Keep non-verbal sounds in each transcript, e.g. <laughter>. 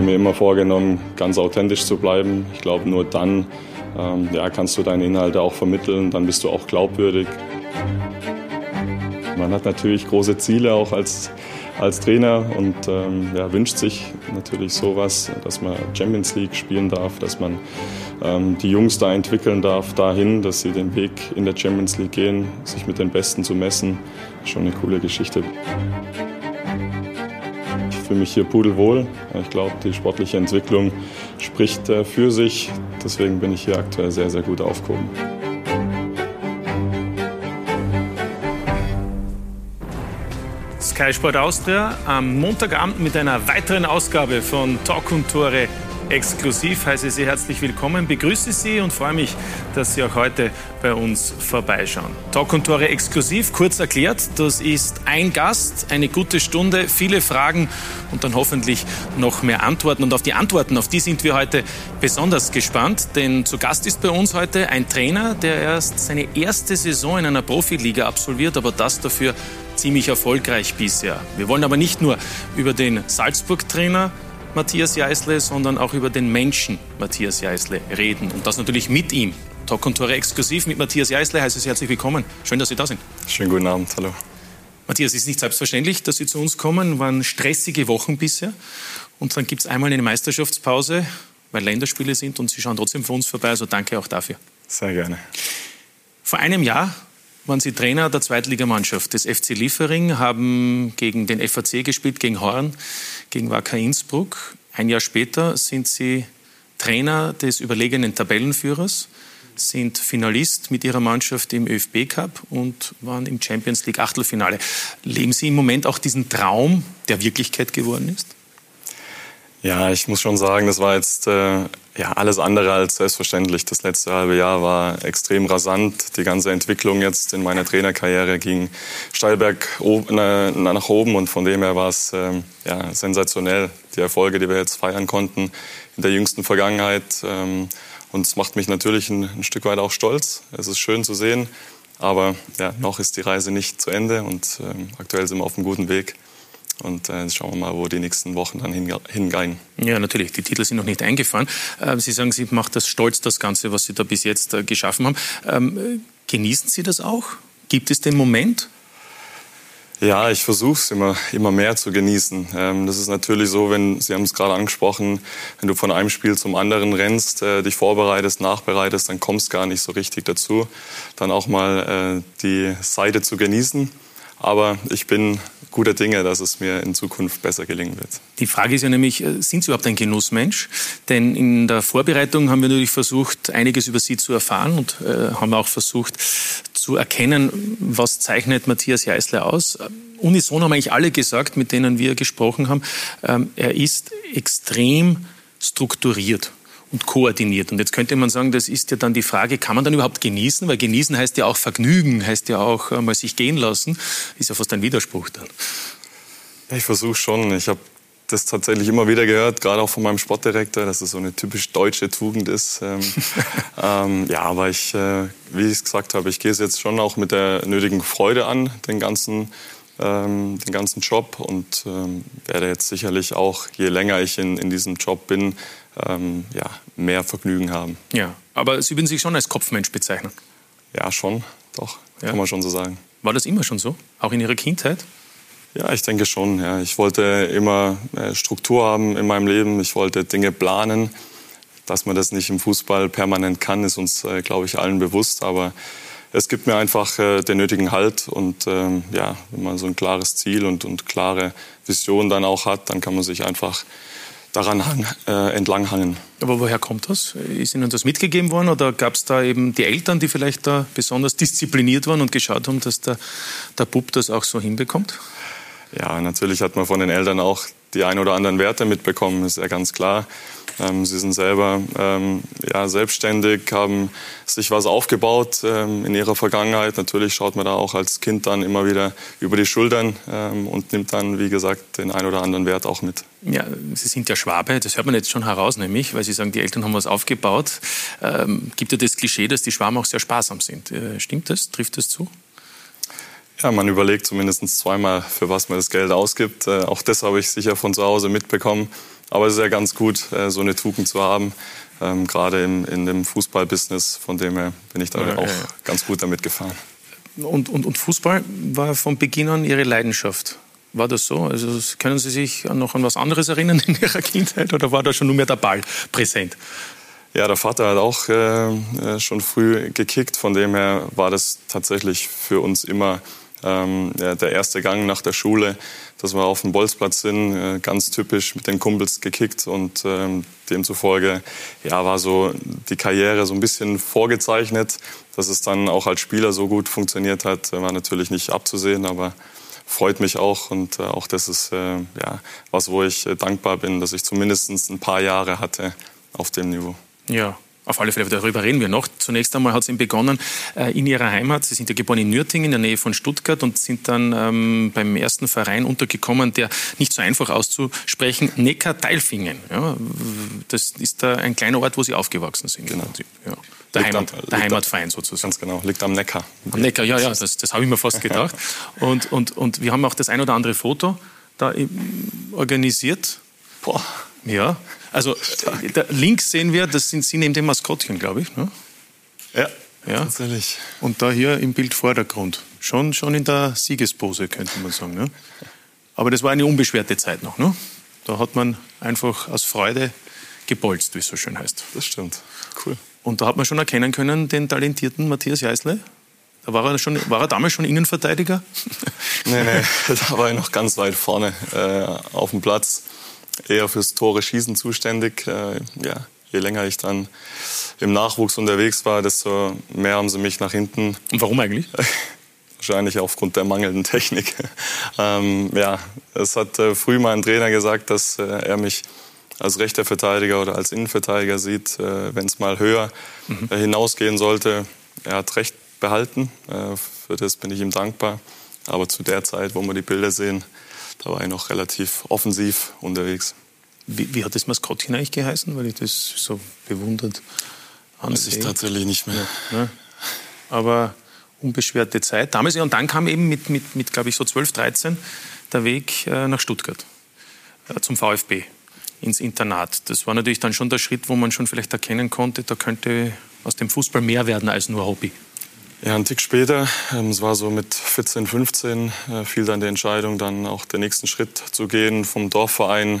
habe mir immer vorgenommen, ganz authentisch zu bleiben. Ich glaube, nur dann ähm, ja, kannst du deine Inhalte auch vermitteln, dann bist du auch glaubwürdig. Man hat natürlich große Ziele auch als, als Trainer und ähm, ja, wünscht sich natürlich sowas, dass man Champions League spielen darf, dass man ähm, die Jungs da entwickeln darf, dahin, dass sie den Weg in der Champions League gehen, sich mit den Besten zu messen. Schon eine coole Geschichte. Fühle mich hier pudelwohl. Ich glaube, die sportliche Entwicklung spricht äh, für sich. Deswegen bin ich hier aktuell sehr, sehr gut aufgehoben. Sky Sport Austria am Montagabend mit einer weiteren Ausgabe von Talk und Tore exklusiv. Heiße Sie herzlich willkommen, begrüße Sie und freue mich, dass Sie auch heute bei uns vorbeischauen. Talk und Tore exklusiv, kurz erklärt, das ist ein Gast, eine gute Stunde, viele Fragen und dann hoffentlich noch mehr Antworten. Und auf die Antworten, auf die sind wir heute besonders gespannt, denn zu Gast ist bei uns heute ein Trainer, der erst seine erste Saison in einer Profiliga absolviert, aber das dafür ziemlich erfolgreich bisher. Wir wollen aber nicht nur über den Salzburg-Trainer Matthias Jeißle, sondern auch über den Menschen Matthias Jeißle reden. Und das natürlich mit ihm. Talk und Tore exklusiv mit Matthias Jeißle. Heißt es herzlich willkommen. Schön, dass Sie da sind. Schönen guten Abend. Hallo. Matthias, es ist nicht selbstverständlich, dass Sie zu uns kommen. Waren stressige Wochen bisher. Und dann gibt es einmal eine Meisterschaftspause, weil Länderspiele sind und Sie schauen trotzdem für uns vorbei. Also danke auch dafür. Sehr gerne. Vor einem Jahr waren Sie Trainer der Zweitligamannschaft des FC Liefering, haben gegen den FAC gespielt, gegen Horn, gegen Wacker Innsbruck. Ein Jahr später sind Sie Trainer des überlegenen Tabellenführers, sind Finalist mit Ihrer Mannschaft im ÖFB Cup und waren im Champions League Achtelfinale. Leben Sie im Moment auch diesen Traum, der Wirklichkeit geworden ist? Ja, ich muss schon sagen, das war jetzt äh, ja, alles andere als selbstverständlich. Das letzte halbe Jahr war extrem rasant. Die ganze Entwicklung jetzt in meiner Trainerkarriere ging steilberg nach oben und von dem her war es ähm, ja, sensationell. Die Erfolge, die wir jetzt feiern konnten in der jüngsten Vergangenheit. Ähm, und es macht mich natürlich ein, ein Stück weit auch stolz. Es ist schön zu sehen. Aber ja, noch ist die Reise nicht zu Ende und ähm, aktuell sind wir auf einem guten Weg. Und äh, schauen wir mal, wo die nächsten Wochen dann hingehen. Ja, natürlich. Die Titel sind noch nicht eingefahren. Äh, Sie sagen, Sie macht das stolz, das Ganze, was Sie da bis jetzt äh, geschaffen haben. Ähm, genießen Sie das auch? Gibt es den Moment? Ja, ich versuche es immer, immer mehr zu genießen. Ähm, das ist natürlich so, wenn, Sie haben es gerade angesprochen, wenn du von einem Spiel zum anderen rennst, äh, dich vorbereitest, nachbereitest, dann kommst gar nicht so richtig dazu, dann auch mal äh, die Seite zu genießen. Aber ich bin guter Dinge, dass es mir in Zukunft besser gelingen wird. Die Frage ist ja nämlich, äh, sind Sie überhaupt ein Genussmensch? Denn in der Vorbereitung haben wir natürlich versucht, einiges über Sie zu erfahren und äh, haben auch versucht zu erkennen, was zeichnet Matthias Jeißler aus. Unison haben eigentlich alle gesagt, mit denen wir gesprochen haben, ähm, er ist extrem strukturiert und koordiniert. Und jetzt könnte man sagen, das ist ja dann die Frage, kann man dann überhaupt genießen? Weil genießen heißt ja auch Vergnügen, heißt ja auch mal sich gehen lassen. Ist ja fast ein Widerspruch dann. Ich versuche schon. Ich habe das tatsächlich immer wieder gehört, gerade auch von meinem Sportdirektor, dass es so eine typisch deutsche Tugend ist. Ähm, <laughs> ähm, ja, aber ich, äh, wie ich es gesagt habe, ich gehe es jetzt schon auch mit der nötigen Freude an, den ganzen, ähm, den ganzen Job und ähm, werde jetzt sicherlich auch, je länger ich in, in diesem Job bin, ähm, ja, mehr Vergnügen haben. Ja, aber Sie würden sich schon als Kopfmensch bezeichnen? Ja, schon, doch, ja. kann man schon so sagen. War das immer schon so, auch in Ihrer Kindheit? Ja, ich denke schon. Ja. Ich wollte immer äh, Struktur haben in meinem Leben. Ich wollte Dinge planen. Dass man das nicht im Fußball permanent kann, ist uns, äh, glaube ich, allen bewusst. Aber es gibt mir einfach äh, den nötigen Halt. Und ähm, ja, wenn man so ein klares Ziel und, und klare Vision dann auch hat, dann kann man sich einfach daran hang, äh, entlanghangen. Aber woher kommt das? Ist Ihnen das mitgegeben worden oder gab es da eben die Eltern, die vielleicht da besonders diszipliniert waren und geschaut haben, dass der, der Bub das auch so hinbekommt? Ja, natürlich hat man von den Eltern auch die ein oder anderen Werte mitbekommen, ist ja ganz klar. Ähm, sie sind selber ähm, ja, selbstständig, haben sich was aufgebaut ähm, in ihrer Vergangenheit. Natürlich schaut man da auch als Kind dann immer wieder über die Schultern ähm, und nimmt dann, wie gesagt, den ein oder anderen Wert auch mit. Ja, Sie sind ja Schwabe, das hört man jetzt schon heraus, nämlich, weil Sie sagen, die Eltern haben was aufgebaut. Ähm, gibt ja das Klischee, dass die Schwaben auch sehr sparsam sind. Äh, stimmt das? Trifft das zu? Ja, man überlegt zumindest zweimal, für was man das Geld ausgibt. Äh, auch das habe ich sicher von zu Hause mitbekommen. Aber es ist ja ganz gut, äh, so eine Tugend zu haben, ähm, gerade im, in dem Fußballbusiness. Von dem her bin ich da ja, auch ja, ja. ganz gut damit gefahren. Und, und, und Fußball war von Beginn an Ihre Leidenschaft? War das so? Also können Sie sich noch an was anderes erinnern in Ihrer Kindheit oder war da schon nur mehr der Ball präsent? Ja, der Vater hat auch äh, äh, schon früh gekickt. Von dem her war das tatsächlich für uns immer ähm, ja, der erste Gang nach der Schule, dass wir auf dem Bolzplatz sind, äh, ganz typisch mit den Kumpels gekickt und ähm, demzufolge ja, war so die Karriere so ein bisschen vorgezeichnet. Dass es dann auch als Spieler so gut funktioniert hat, war natürlich nicht abzusehen, aber freut mich auch und äh, auch das ist äh, ja, was, wo ich äh, dankbar bin, dass ich zumindest ein paar Jahre hatte auf dem Niveau. Ja, auf alle Fälle, darüber reden wir noch. Zunächst einmal hat es begonnen äh, in Ihrer Heimat. Sie sind ja geboren in Nürtingen in der Nähe von Stuttgart und sind dann ähm, beim ersten Verein untergekommen, der nicht so einfach auszusprechen, Neckar-Teilfingen. Ja, das ist da ein kleiner Ort, wo Sie aufgewachsen sind. Genau. Ja. Der, Heimat, am, der Heimatverein sozusagen. Ganz genau, liegt am Neckar. Am Neckar, ja, ja, das, das habe ich mir fast <laughs> gedacht. und, und, und wir haben auch das ein oder andere Foto da organisiert. Boah. Ja, also da, links sehen wir, das sind Sie neben dem Maskottchen, glaube ich. Ne? Ja, ja, tatsächlich. Und da hier im Bild Vordergrund. Schon, schon in der Siegespose, könnte man sagen. Ne? Aber das war eine unbeschwerte Zeit noch. Ne? Da hat man einfach aus Freude gebolzt, wie es so schön heißt. Das stimmt. Cool. Und da hat man schon erkennen können, den talentierten Matthias Jeißle. Da war er, schon, war er damals schon Innenverteidiger? <laughs> nee, nee, <laughs> da war er noch ganz weit vorne äh, auf dem Platz. Eher fürs Tore schießen zuständig. Äh, ja, je länger ich dann im Nachwuchs unterwegs war, desto mehr haben sie mich nach hinten. Und warum eigentlich? <laughs> Wahrscheinlich aufgrund der mangelnden Technik. <laughs> ähm, ja, es hat äh, früh mal ein Trainer gesagt, dass äh, er mich als rechter Verteidiger oder als Innenverteidiger sieht, äh, wenn es mal höher mhm. Äh, hinausgehen sollte. Er hat recht behalten. Äh, für das bin ich ihm dankbar. Aber zu der Zeit, wo wir die Bilder sehen, da war ich noch relativ offensiv unterwegs. Wie, wie hat das Maskottchen eigentlich geheißen, weil ich das so bewundert ansehe? Weiß ich tatsächlich nicht mehr. Ja, ne? Aber unbeschwerte Zeit damals. Und dann kam eben mit, mit, mit glaube ich, so 12, 13 der Weg nach Stuttgart zum VfB ins Internat. Das war natürlich dann schon der Schritt, wo man schon vielleicht erkennen konnte, da könnte aus dem Fußball mehr werden als nur Hobby. Ja, ein Tick später, ähm, es war so mit 14, 15, äh, fiel dann die Entscheidung, dann auch den nächsten Schritt zu gehen vom Dorfverein,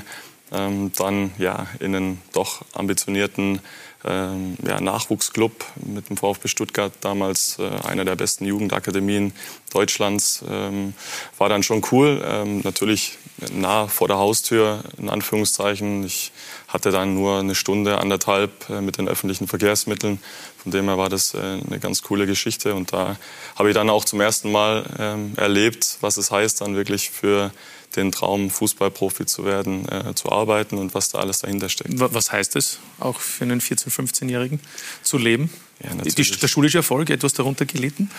ähm, dann ja in einen doch ambitionierten ähm, ja, Nachwuchsclub mit dem VfB Stuttgart, damals äh, einer der besten Jugendakademien Deutschlands. Ähm, war dann schon cool. Ähm, natürlich nah vor der Haustür, in Anführungszeichen. Ich hatte dann nur eine Stunde, anderthalb äh, mit den öffentlichen Verkehrsmitteln. Von dem her war das äh, eine ganz coole Geschichte. Und da habe ich dann auch zum ersten Mal ähm, erlebt, was es heißt, dann wirklich für den Traum, Fußballprofi zu werden, äh, zu arbeiten und was da alles dahinter steckt. Was heißt es, auch für einen 14-, 15-Jährigen zu leben? Ja, Die, der schulische Erfolg etwas darunter gelitten?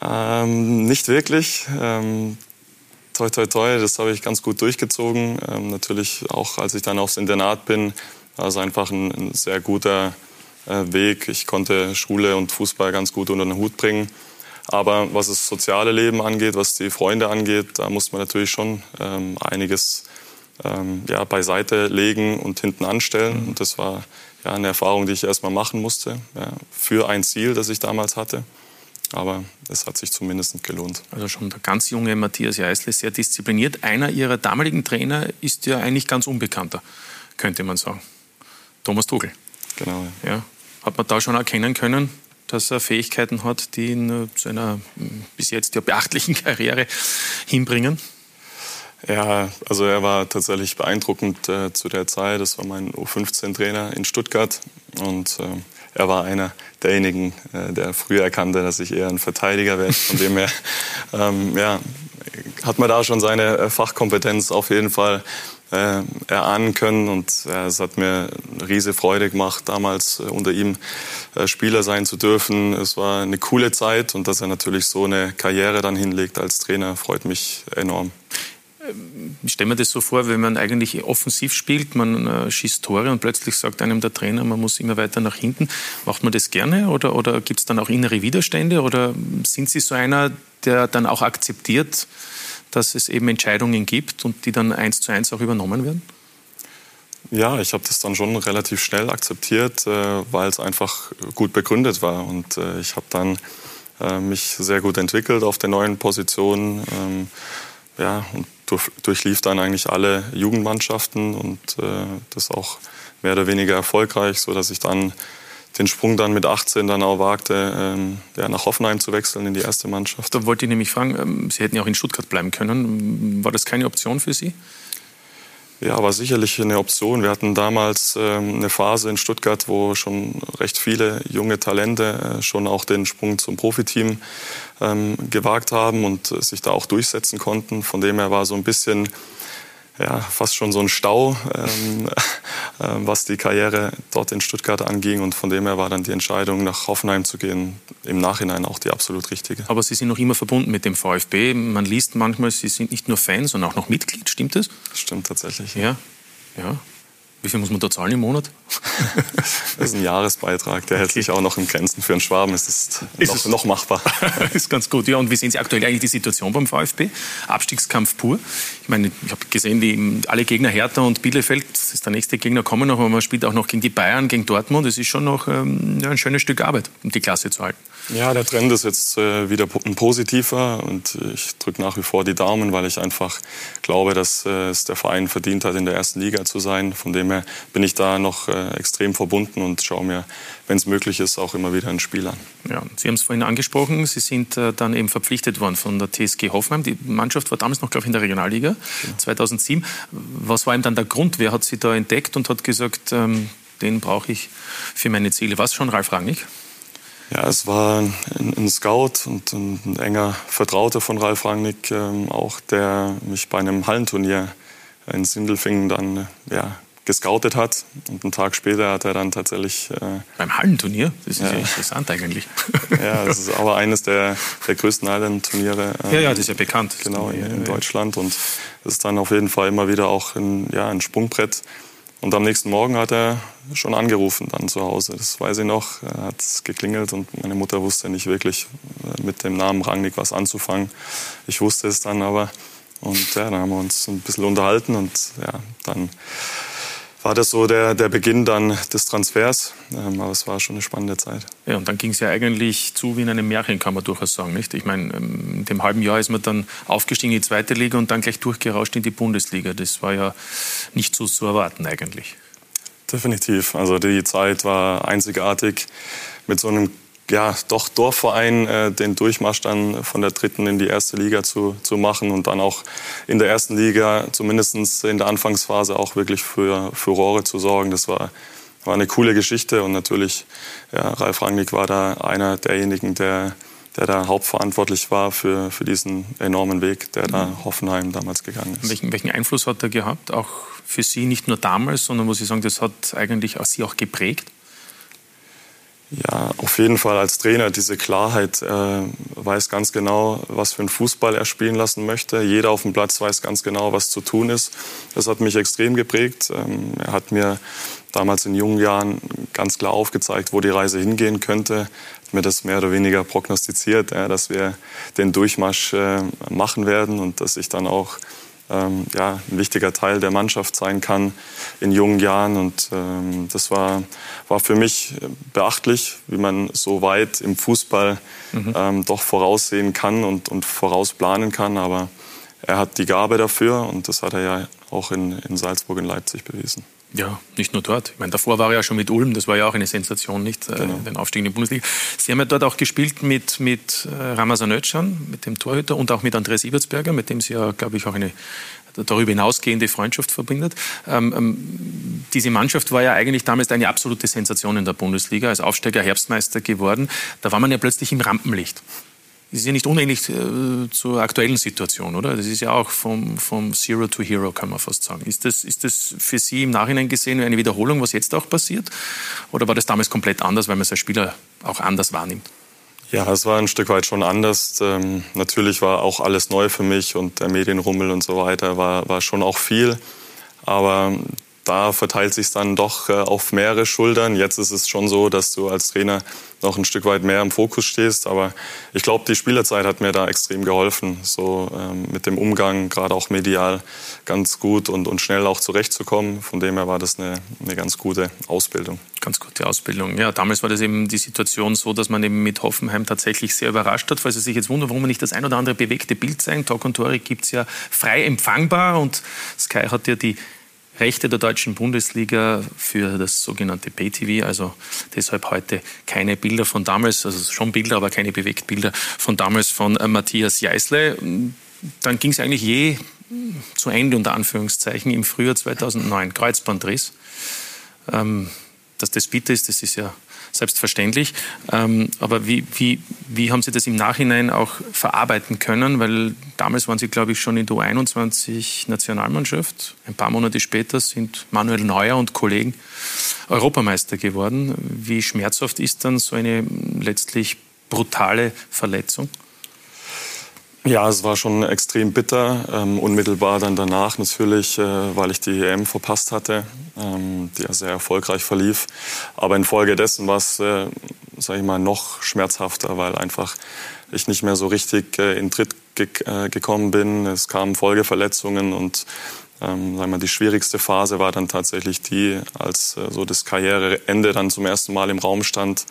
Ähm, nicht wirklich. Ähm, toi, toi, toi, das habe ich ganz gut durchgezogen. Ähm, natürlich auch, als ich dann aufs Internat bin, war es einfach ein, ein sehr guter Weg. Ich konnte Schule und Fußball ganz gut unter den Hut bringen. Aber was das soziale Leben angeht, was die Freunde angeht, da muss man natürlich schon ähm, einiges ähm, ja, beiseite legen und hinten anstellen. Mhm. Und das war ja, eine Erfahrung, die ich erstmal machen musste, ja, für ein Ziel, das ich damals hatte. Aber es hat sich zumindest gelohnt. Also schon der ganz junge Matthias Jeißle, sehr diszipliniert. Einer Ihrer damaligen Trainer ist ja eigentlich ganz unbekannter, könnte man sagen. Thomas Tuchel. Genau. Ja. ja. Hat man da schon erkennen können, dass er Fähigkeiten hat, die ihn zu einer bis jetzt ja beachtlichen <laughs> Karriere hinbringen? Ja, also er war tatsächlich beeindruckend äh, zu der Zeit. Das war mein U15-Trainer in Stuttgart und äh, er war einer derjenigen, äh, der früher erkannte, dass ich eher ein Verteidiger werde. Von dem her <laughs> ähm, ja, hat man da schon seine äh, Fachkompetenz auf jeden Fall äh, erahnen können. Und äh, es hat mir eine riesige Freude gemacht, damals äh, unter ihm äh, Spieler sein zu dürfen. Es war eine coole Zeit und dass er natürlich so eine Karriere dann hinlegt als Trainer, freut mich enorm. Ich stelle mir das so vor, wenn man eigentlich offensiv spielt, man äh, schießt Tore und plötzlich sagt einem der Trainer, man muss immer weiter nach hinten. Macht man das gerne oder, oder gibt es dann auch innere Widerstände oder sind Sie so einer, der dann auch akzeptiert, dass es eben Entscheidungen gibt und die dann eins zu eins auch übernommen werden? Ja, ich habe das dann schon relativ schnell akzeptiert, äh, weil es einfach gut begründet war. Und äh, ich habe dann äh, mich sehr gut entwickelt auf der neuen Position. Ähm, ja, und durch, durchlief dann eigentlich alle Jugendmannschaften und das auch mehr oder weniger erfolgreich, so dass ich dann den Sprung dann mit 18 dann auch wagte, ähm, ja, nach Hoffenheim zu wechseln in die erste Mannschaft. Da wollte ich nämlich fragen, ähm, Sie hätten ja auch in Stuttgart bleiben können. War das keine Option für Sie? Ja, war sicherlich eine Option. Wir hatten damals ähm, eine Phase in Stuttgart, wo schon recht viele junge Talente äh, schon auch den Sprung zum Profiteam ähm, gewagt haben und äh, sich da auch durchsetzen konnten. Von dem her war so ein bisschen ja, fast schon so ein Stau, ähm, <laughs> äh, was die Karriere dort in Stuttgart anging. Und von dem her war dann die Entscheidung, nach Hoffenheim zu gehen, im Nachhinein auch die absolut richtige. Aber Sie sind noch immer verbunden mit dem VfB. Man liest manchmal, Sie sind nicht nur Fan, sondern auch noch Mitglied. Stimmt das? Stimmt tatsächlich. Ja, ja. Wie viel muss man da zahlen im Monat? <laughs> das ist ein Jahresbeitrag, der hält sich auch noch in Grenzen. Für einen Schwaben ist es ist noch, es noch machbar. <laughs> ist ganz gut. Ja, und wie sehen Sie aktuell eigentlich die Situation beim VfB? Abstiegskampf pur. Ich meine, ich habe gesehen, die, alle Gegner Hertha und Bielefeld, das ist der nächste Gegner, kommen noch, aber man spielt auch noch gegen die Bayern, gegen Dortmund. Es ist schon noch ähm, ja, ein schönes Stück Arbeit, um die Klasse zu halten. Ja, der Trend ist jetzt äh, wieder ein positiver und ich drücke nach wie vor die Daumen, weil ich einfach glaube, dass äh, es der Verein verdient hat, in der ersten Liga zu sein. Von dem her bin ich da noch äh, extrem verbunden und schaue mir, wenn es möglich ist, auch immer wieder ein Spiel an. Ja, Sie haben es vorhin angesprochen, Sie sind äh, dann eben verpflichtet worden von der TSG Hoffenheim. Die Mannschaft war damals noch, glaube ich, in der Regionalliga ja. 2007. Was war ihm dann der Grund? Wer hat Sie da entdeckt und hat gesagt, ähm, den brauche ich für meine Ziele? Was schon Ralf Rangnick? Ja, es war ein, ein Scout und ein, ein, enger Vertrauter von Ralf Rangnick, ähm, auch der mich bei einem Hallenturnier in Sindelfingen dann ja, gescoutet hat. Und einen Tag später hat er dann tatsächlich. Äh, Beim Hallenturnier? Das ist ja, ja interessant eigentlich. <laughs> ja, das ist aber eines der, der größten Hallenturniere. Äh, ja, ja, das ist ja bekannt. Genau, in, in Deutschland. Und das ist dann auf jeden Fall immer wieder auch ein, ja, ein Sprungbrett. Und am nächsten Morgen hat er schon angerufen dann zu Hause. Das weiß ich noch. Er hat geklingelt und meine Mutter wusste nicht wirklich äh, mit dem Namen Rangnick was anzufangen. Ich wusste es dann aber. Und ja, dann haben wir uns ein bisschen unterhalten und ja, dann war das so der, der Beginn dann des Transfers. Ähm, aber es war schon eine spannende Zeit. Ja, und dann ging es ja eigentlich zu wie in einem Märchen, kann man durchaus sagen. Nicht? Ich meine, ähm, in dem halben Jahr ist man dann aufgestiegen in die zweite Liga und dann gleich durchgerauscht in die Bundesliga. Das war ja nicht so zu erwarten eigentlich. Definitiv. Also die Zeit war einzigartig mit so einem ja, doch Dorfverein äh, den Durchmarsch dann von der dritten in die erste Liga zu, zu machen und dann auch in der ersten Liga, zumindest in der Anfangsphase, auch wirklich für Furore zu sorgen. Das war, war eine coole Geschichte und natürlich, ja, Ralf Rangnick war da einer derjenigen, der, der da hauptverantwortlich war für, für diesen enormen Weg, der da Hoffenheim damals gegangen ist. Welchen, welchen Einfluss hat er gehabt, auch für Sie, nicht nur damals, sondern muss ich sagen, das hat eigentlich auch Sie auch geprägt? Ja, auf jeden Fall als Trainer diese Klarheit, äh, weiß ganz genau, was für einen Fußball er spielen lassen möchte. Jeder auf dem Platz weiß ganz genau, was zu tun ist. Das hat mich extrem geprägt. Ähm, er hat mir damals in jungen Jahren ganz klar aufgezeigt, wo die Reise hingehen könnte. Hat mir das mehr oder weniger prognostiziert, ja, dass wir den Durchmarsch äh, machen werden und dass ich dann auch ähm, ja, ein wichtiger Teil der Mannschaft sein kann in jungen Jahren. Und ähm, das war, war für mich beachtlich, wie man so weit im Fußball mhm. ähm, doch voraussehen kann und, und vorausplanen kann. Aber er hat die Gabe dafür und das hat er ja auch in, in Salzburg und Leipzig bewiesen. Ja, nicht nur dort. Ich meine, davor war er ja schon mit Ulm, das war ja auch eine Sensation, nicht? Äh, genau. Den Aufstieg in die Bundesliga. Sie haben ja dort auch gespielt mit, mit äh, Ramazan Özcan, mit dem Torhüter und auch mit Andreas Ibertsberger, mit dem Sie ja, glaube ich, auch eine darüber hinausgehende Freundschaft verbindet. Ähm, ähm, diese Mannschaft war ja eigentlich damals eine absolute Sensation in der Bundesliga, als Aufsteiger Herbstmeister geworden. Da war man ja plötzlich im Rampenlicht. Ist ja nicht unähnlich äh, zur aktuellen Situation, oder? Das ist ja auch vom, vom Zero to Hero, kann man fast sagen. Ist das, ist das für Sie im Nachhinein gesehen eine Wiederholung, was jetzt auch passiert? Oder war das damals komplett anders, weil man es als Spieler auch anders wahrnimmt? Ja, es war ein Stück weit schon anders. Ähm, natürlich war auch alles neu für mich und der Medienrummel und so weiter war, war schon auch viel. Aber da verteilt sich dann doch äh, auf mehrere Schultern. Jetzt ist es schon so, dass du als Trainer noch ein Stück weit mehr im Fokus stehst. Aber ich glaube, die Spielerzeit hat mir da extrem geholfen, so ähm, mit dem Umgang, gerade auch medial, ganz gut und, und schnell auch zurechtzukommen. Von dem her war das eine, eine ganz gute Ausbildung. Ganz gute Ausbildung. Ja, damals war das eben die Situation so, dass man eben mit Hoffenheim tatsächlich sehr überrascht hat. Falls Sie sich jetzt wundern, warum wir nicht das ein oder andere bewegte Bild zeigen. Talk und Tore gibt es ja frei empfangbar und Sky hat ja die Rechte der deutschen Bundesliga für das sogenannte Pay-TV, also deshalb heute keine Bilder von damals, also schon Bilder, aber keine Bewegtbilder von damals von äh, Matthias Jeißle. Dann ging es eigentlich je zu Ende, unter Anführungszeichen, im Frühjahr 2009, Kreuzbandriss. Ähm, dass das bitter ist, das ist ja selbstverständlich. Ähm, aber wie, wie, wie haben Sie das im Nachhinein auch verarbeiten können? Weil damals waren Sie, glaube ich, schon in der U21-Nationalmannschaft. Ein paar Monate später sind Manuel Neuer und Kollegen Europameister geworden. Wie schmerzhaft ist dann so eine letztlich brutale Verletzung? Ja, es war schon extrem bitter. Ähm, unmittelbar dann danach natürlich, äh, weil ich die EM verpasst hatte, ähm, die ja sehr erfolgreich verlief. Aber infolgedessen war es, äh, sage ich mal, noch schmerzhafter, weil einfach ich nicht mehr so richtig äh, in Tritt ge äh, gekommen bin. Es kamen Folgeverletzungen und ähm, sagen wir, die schwierigste Phase war dann tatsächlich die, als äh, so das Karriereende dann zum ersten Mal im Raum stand.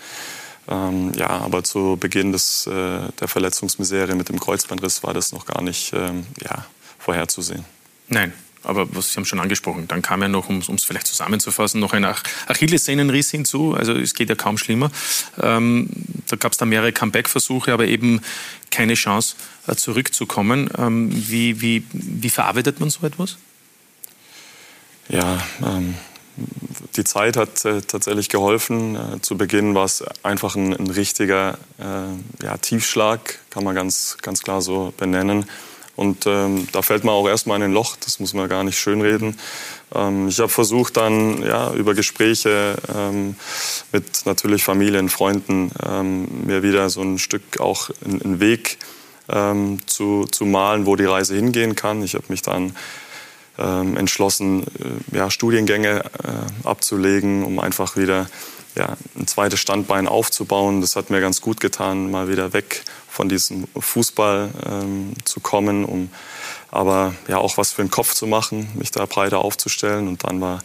Ähm, ja, aber zu Beginn des, äh, der Verletzungsmisere mit dem Kreuzbandriss war das noch gar nicht ähm, ja, vorherzusehen. Nein, aber was Sie haben schon angesprochen, dann kam ja noch, um es vielleicht zusammenzufassen, noch ein Ach Achillessehnenriss hinzu. Also es geht ja kaum schlimmer. Ähm, da gab es dann mehrere Comeback-Versuche, aber eben keine Chance äh, zurückzukommen. Ähm, wie, wie, wie verarbeitet man so etwas? Ja, ähm, die Zeit hat äh, tatsächlich geholfen. Äh, zu Beginn war es einfach ein, ein richtiger äh, ja, Tiefschlag, kann man ganz, ganz klar so benennen. Und ähm, da fällt man auch erstmal in ein Loch, das muss man gar nicht schönreden. Ähm, ich habe versucht dann ja, über Gespräche ähm, mit natürlich Familien, Freunden ähm, mir wieder so ein Stück auch einen Weg ähm, zu, zu malen, wo die Reise hingehen kann. Ich habe mich dann ähm, entschlossen, äh, ja, Studiengänge äh, abzulegen, um einfach wieder ja, ein zweites Standbein aufzubauen. Das hat mir ganz gut getan, mal wieder weg von diesem Fußball ähm, zu kommen, um aber ja auch was für den Kopf zu machen, mich da breiter aufzustellen. Und dann war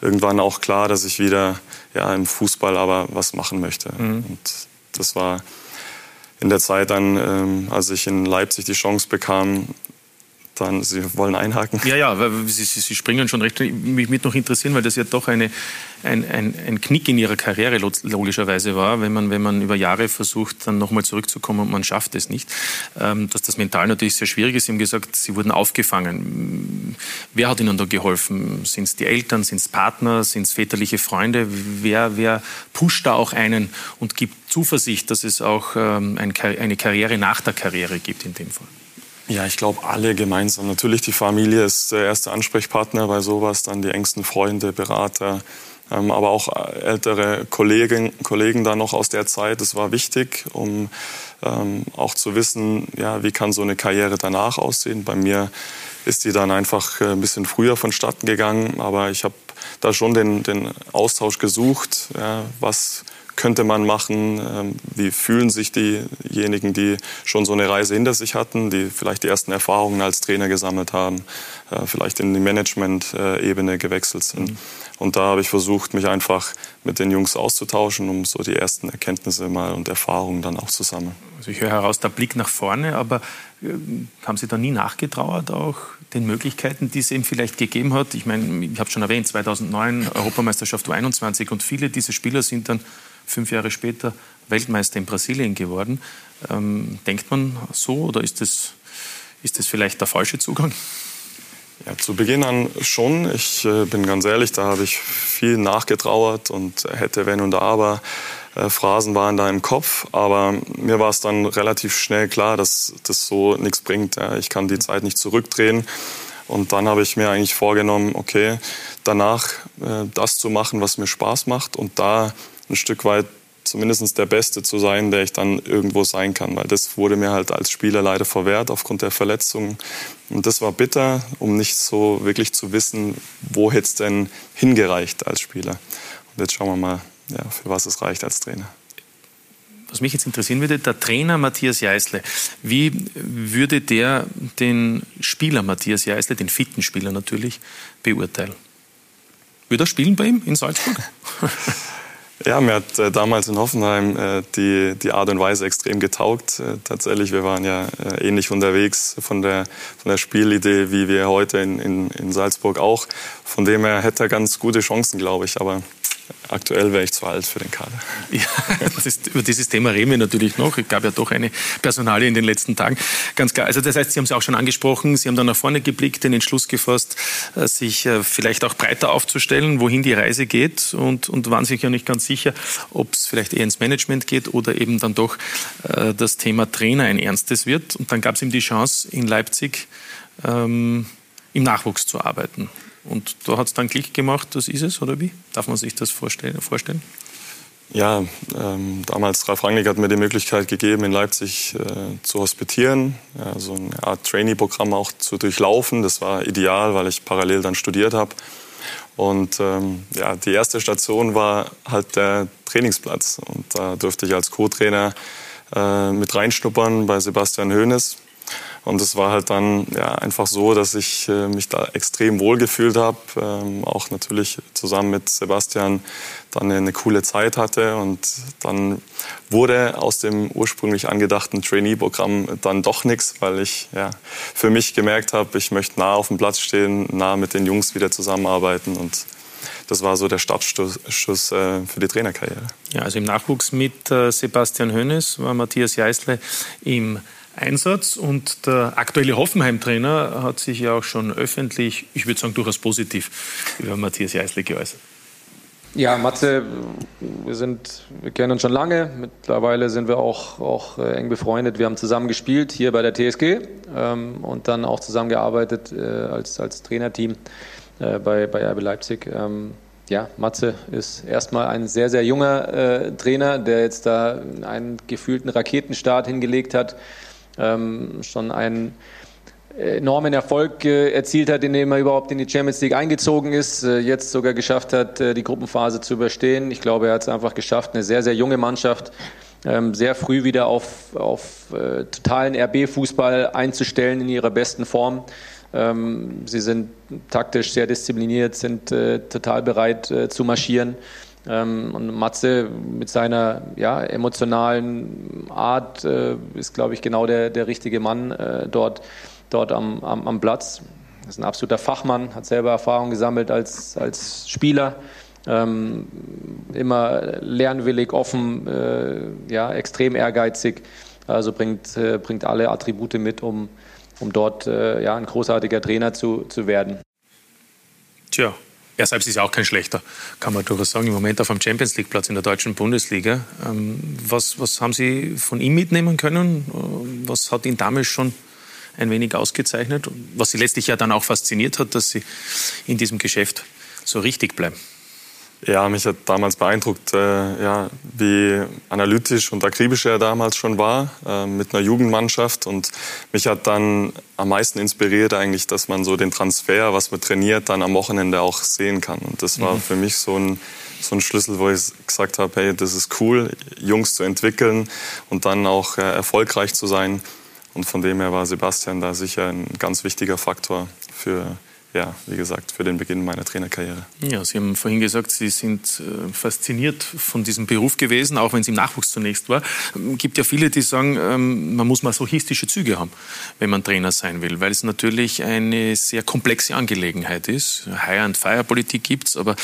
irgendwann auch klar, dass ich wieder ja, im Fußball aber was machen möchte. Mhm. Und das war in der Zeit dann, ähm, als ich in Leipzig die Chance bekam, dann, Sie wollen einhaken? Ja, ja, Sie, Sie, springen schon recht. Mich mit noch interessieren, weil das ja doch eine, ein, ein, ein Knick in Ihrer Karriere logischerweise war, wenn man, wenn man über Jahre versucht, dann nochmal zurückzukommen und man schafft es nicht. Ähm, dass das mental natürlich sehr schwierig ist. Sie haben gesagt, Sie wurden aufgefangen. Wer hat Ihnen da geholfen? Sind es die Eltern, sind es Partner, sind es väterliche Freunde? Wer, wer pusht da auch einen und gibt Zuversicht, dass es auch ähm, eine Karriere nach der Karriere gibt in dem Fall? Ja, ich glaube, alle gemeinsam. Natürlich, die Familie ist der erste Ansprechpartner bei sowas, dann die engsten Freunde, Berater, ähm, aber auch ältere Kollegen, Kollegen da noch aus der Zeit. Das war wichtig, um ähm, auch zu wissen, ja, wie kann so eine Karriere danach aussehen. Bei mir ist die dann einfach äh, ein bisschen früher vonstatten gegangen, aber ich habe da schon den, den Austausch gesucht, ja, was könnte man machen? Ähm, wie fühlen sich diejenigen, die schon so eine Reise hinter sich hatten, die vielleicht die ersten Erfahrungen als Trainer gesammelt haben, äh, vielleicht in die Management-Ebene gewechselt sind? Mhm. Und da habe ich versucht, mich einfach mit den Jungs auszutauschen, um so die ersten Erkenntnisse mal und Erfahrungen dann auch zu sammeln. Also ich höre heraus, der Blick nach vorne, aber äh, haben Sie da nie nachgetrauert auch den Möglichkeiten, die es eben vielleicht gegeben hat? Ich meine, ich habe schon erwähnt, 2009 Europameisterschaft U21 und viele dieser Spieler sind dann fünf Jahre später Weltmeister in Brasilien geworden. Ähm, denkt man so oder ist das, ist das vielleicht der falsche Zugang? Ja, zu Beginn an schon. Ich äh, bin ganz ehrlich, da habe ich viel nachgetrauert und hätte, wenn und aber. Äh, Phrasen waren da im Kopf, aber mir war es dann relativ schnell klar, dass das so nichts bringt. Ja. Ich kann die Zeit nicht zurückdrehen. Und dann habe ich mir eigentlich vorgenommen, okay, danach äh, das zu machen, was mir Spaß macht und da ein Stück weit zumindest der Beste zu sein, der ich dann irgendwo sein kann. Weil das wurde mir halt als Spieler leider verwehrt aufgrund der Verletzungen. Und das war bitter, um nicht so wirklich zu wissen, wo hätte es denn hingereicht als Spieler. Und jetzt schauen wir mal, ja, für was es reicht als Trainer. Was mich jetzt interessieren würde, der Trainer Matthias Jeißle, wie würde der den Spieler Matthias Jeißle, den fitten Spieler natürlich, beurteilen? Würde er spielen bei ihm in Salzburg? <laughs> Ja, mir hat äh, damals in Hoffenheim äh, die, die Art und Weise extrem getaugt. Äh, tatsächlich, wir waren ja äh, ähnlich unterwegs von der, von der Spielidee, wie wir heute in, in, in Salzburg auch. Von dem her hätte er ganz gute Chancen, glaube ich. Aber aktuell wäre ich zu alt für den Kader. <laughs> Ja, ist, über dieses Thema reden wir natürlich noch. Es gab ja doch eine Personalie in den letzten Tagen. Ganz klar. Also das heißt, Sie haben es auch schon angesprochen. Sie haben dann nach vorne geblickt, den Entschluss gefasst, äh, sich äh, vielleicht auch breiter aufzustellen, wohin die Reise geht und, und waren sich ja nicht ganz sicher, ob es vielleicht eher ins Management geht oder eben dann doch äh, das Thema Trainer ein ernstes wird. Und dann gab es ihm die Chance, in Leipzig ähm, im Nachwuchs zu arbeiten. Und da hat es dann Klick gemacht, das ist es, oder wie? Darf man sich das vorstellen? vorstellen? Ja, ähm, damals Ralf Rangnick hat mir die Möglichkeit gegeben, in Leipzig äh, zu hospitieren, ja, so eine Art Trainee-Programm auch zu durchlaufen. Das war ideal, weil ich parallel dann studiert habe. Und ähm, ja, die erste Station war halt der Trainingsplatz. Und da durfte ich als Co-Trainer äh, mit reinschnuppern bei Sebastian Hoeneß. Und es war halt dann ja, einfach so, dass ich äh, mich da extrem wohl gefühlt habe. Ähm, auch natürlich zusammen mit Sebastian dann eine, eine coole Zeit hatte. Und dann wurde aus dem ursprünglich angedachten Trainee-Programm dann doch nichts, weil ich ja, für mich gemerkt habe, ich möchte nah auf dem Platz stehen, nah mit den Jungs wieder zusammenarbeiten. Und das war so der Startschuss äh, für die Trainerkarriere. Ja, also im Nachwuchs mit äh, Sebastian Hoeneß war Matthias Jeißle im Einsatz. Und der aktuelle Hoffenheim-Trainer hat sich ja auch schon öffentlich, ich würde sagen durchaus positiv, über Matthias Jeißle geäußert. Ja, Matze, wir, sind, wir kennen uns schon lange. Mittlerweile sind wir auch, auch äh, eng befreundet. Wir haben zusammen gespielt hier bei der TSG ähm, und dann auch zusammengearbeitet äh, als, als Trainerteam äh, bei, bei RB Leipzig. Ähm, ja, Matze ist erstmal ein sehr, sehr junger äh, Trainer, der jetzt da einen gefühlten Raketenstart hingelegt hat ähm, schon einen enormen Erfolg äh, erzielt hat, indem er überhaupt in die Champions League eingezogen ist, äh, jetzt sogar geschafft hat, äh, die Gruppenphase zu überstehen. Ich glaube, er hat es einfach geschafft, eine sehr, sehr junge Mannschaft ähm, sehr früh wieder auf, auf äh, totalen RB-Fußball einzustellen in ihrer besten Form. Ähm, sie sind taktisch sehr diszipliniert, sind äh, total bereit äh, zu marschieren. Ähm, und Matze mit seiner ja, emotionalen Art äh, ist, glaube ich, genau der, der richtige Mann äh, dort, dort am, am, am Platz. Er ist ein absoluter Fachmann, hat selber Erfahrung gesammelt als, als Spieler. Ähm, immer lernwillig, offen, äh, ja, extrem ehrgeizig. Also bringt, äh, bringt alle Attribute mit, um, um dort ja, ein großartiger Trainer zu, zu werden. Tja, er selbst ist ja auch kein schlechter, kann man durchaus sagen. Im Moment auf einem Champions League Platz in der deutschen Bundesliga. Ähm, was, was haben Sie von ihm mitnehmen können? Äh, was hat ihn damals schon ein wenig ausgezeichnet? Was Sie letztlich ja dann auch fasziniert hat, dass Sie in diesem Geschäft so richtig bleiben? Ja, mich hat damals beeindruckt, äh, ja, wie analytisch und akribisch er damals schon war äh, mit einer Jugendmannschaft. Und mich hat dann am meisten inspiriert eigentlich, dass man so den Transfer, was man trainiert, dann am Wochenende auch sehen kann. Und das war mhm. für mich so ein, so ein Schlüssel, wo ich gesagt habe, hey, das ist cool, Jungs zu entwickeln und dann auch äh, erfolgreich zu sein. Und von dem her war Sebastian da sicher ein ganz wichtiger Faktor für ja, wie gesagt, für den Beginn meiner Trainerkarriere. Ja, Sie haben vorhin gesagt, Sie sind äh, fasziniert von diesem Beruf gewesen, auch wenn es im Nachwuchs zunächst war. Es ähm, gibt ja viele, die sagen, ähm, man muss masochistische Züge haben, wenn man Trainer sein will, weil es natürlich eine sehr komplexe Angelegenheit ist. Hire-and-Fire-Politik gibt es, aber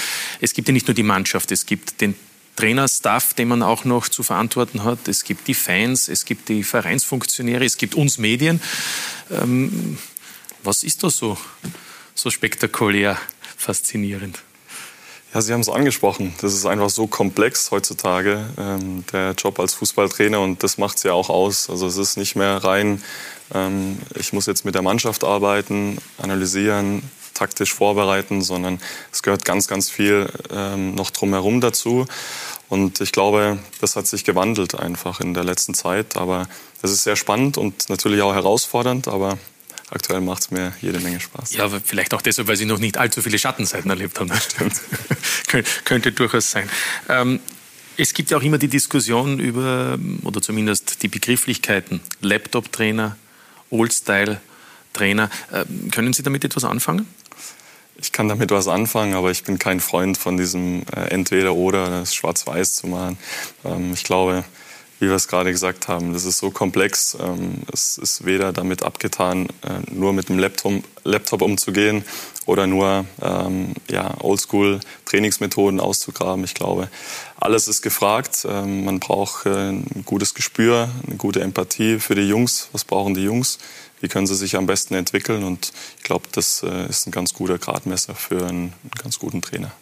es gibt ja nicht nur die Mannschaft, es gibt den Trainerstaff, den man auch noch zu verantworten hat. Es gibt die Fans, es gibt die Vereinsfunktionäre, es gibt uns Medien. Ähm, was ist da so? So spektakulär faszinierend? Ja, Sie haben es angesprochen. Das ist einfach so komplex heutzutage, ähm, der Job als Fußballtrainer. Und das macht es ja auch aus. Also es ist nicht mehr rein, ähm, ich muss jetzt mit der Mannschaft arbeiten, analysieren, taktisch vorbereiten, sondern es gehört ganz, ganz viel ähm, noch drumherum dazu. Und ich glaube, das hat sich gewandelt einfach in der letzten Zeit. Aber es ist sehr spannend und natürlich auch herausfordernd, aber aktuell macht es mir jede Menge Spaß. Ja, aber vielleicht auch deshalb, weil Sie noch nicht allzu viele Schattenseiten erlebt haben. Das stimmt. <laughs> könnte durchaus sein. Ähm, es gibt ja auch immer die Diskussion über, oder zumindest die Begrifflichkeiten, Laptop-Trainer, Old-Style-Trainer. Ähm, können Sie damit etwas anfangen? Ich kann damit was anfangen, aber ich bin kein Freund von diesem äh, Entweder-Oder, das Schwarz-Weiß zu machen. Ähm, ich glaube, wie wir es gerade gesagt haben, das ist so komplex. Ähm, es ist weder damit abgetan, äh, nur mit dem Laptop, Laptop umzugehen oder nur ähm, ja, Oldschool-Trainingsmethoden auszugraben. Ich glaube, alles ist gefragt. Ähm, man braucht äh, ein gutes Gespür, eine gute Empathie für die Jungs. Was brauchen die Jungs? Wie können sie sich am besten entwickeln? Und ich glaube, das äh, ist ein ganz guter Gradmesser für einen, einen ganz guten Trainer.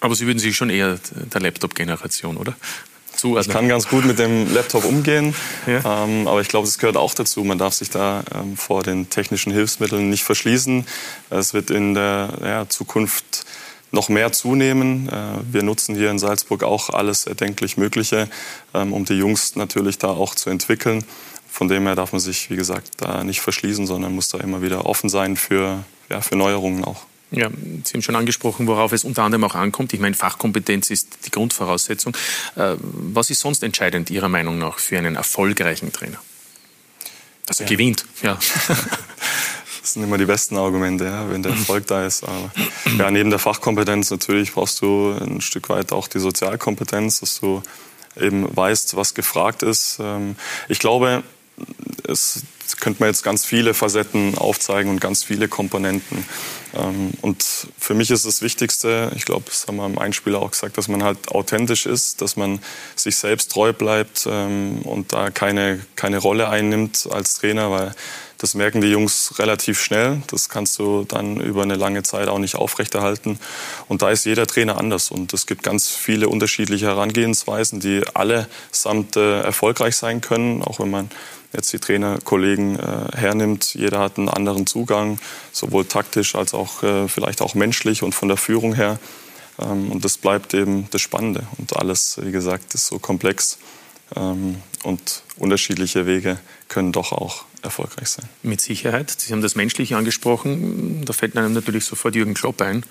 Aber Sie würden sich schon eher der Laptop-Generation, oder? Zuordnen? Ich kann ganz gut mit dem Laptop umgehen, ja. ähm, aber ich glaube, es gehört auch dazu. Man darf sich da ähm, vor den technischen Hilfsmitteln nicht verschließen. Es wird in der ja, Zukunft noch mehr zunehmen. Äh, wir nutzen hier in Salzburg auch alles erdenklich Mögliche, ähm, um die Jungs natürlich da auch zu entwickeln. Von dem her darf man sich, wie gesagt, da nicht verschließen, sondern muss da immer wieder offen sein für, ja, für Neuerungen auch. Ja, Sie haben schon angesprochen, worauf es unter anderem auch ankommt. Ich meine, Fachkompetenz ist die Grundvoraussetzung. Äh, was ist sonst entscheidend Ihrer Meinung nach für einen erfolgreichen Trainer? Dass er ja. gewinnt, ja. <laughs> Das sind immer die besten Argumente, ja, wenn der Erfolg da ist. Aber ja, neben der Fachkompetenz natürlich brauchst du ein Stück weit auch die Sozialkompetenz, dass du eben weißt, was gefragt ist. Ähm, ich glaube, es könnte man jetzt ganz viele Facetten aufzeigen und ganz viele Komponenten. Ähm, und für mich ist das Wichtigste, ich glaube, das haben wir im Einspieler auch gesagt, dass man halt authentisch ist, dass man sich selbst treu bleibt ähm, und da keine, keine Rolle einnimmt als Trainer, weil das merken die Jungs relativ schnell. Das kannst du dann über eine lange Zeit auch nicht aufrechterhalten. Und da ist jeder Trainer anders. Und es gibt ganz viele unterschiedliche Herangehensweisen, die allesamt äh, erfolgreich sein können, auch wenn man jetzt die Trainerkollegen äh, hernimmt. Jeder hat einen anderen Zugang, sowohl taktisch als auch äh, vielleicht auch menschlich und von der Führung her. Ähm, und das bleibt eben das Spannende. Und alles, wie gesagt, ist so komplex. Ähm, und unterschiedliche Wege können doch auch erfolgreich sein. Mit Sicherheit. Sie haben das Menschliche angesprochen. Da fällt einem natürlich sofort Jürgen Klopp ein,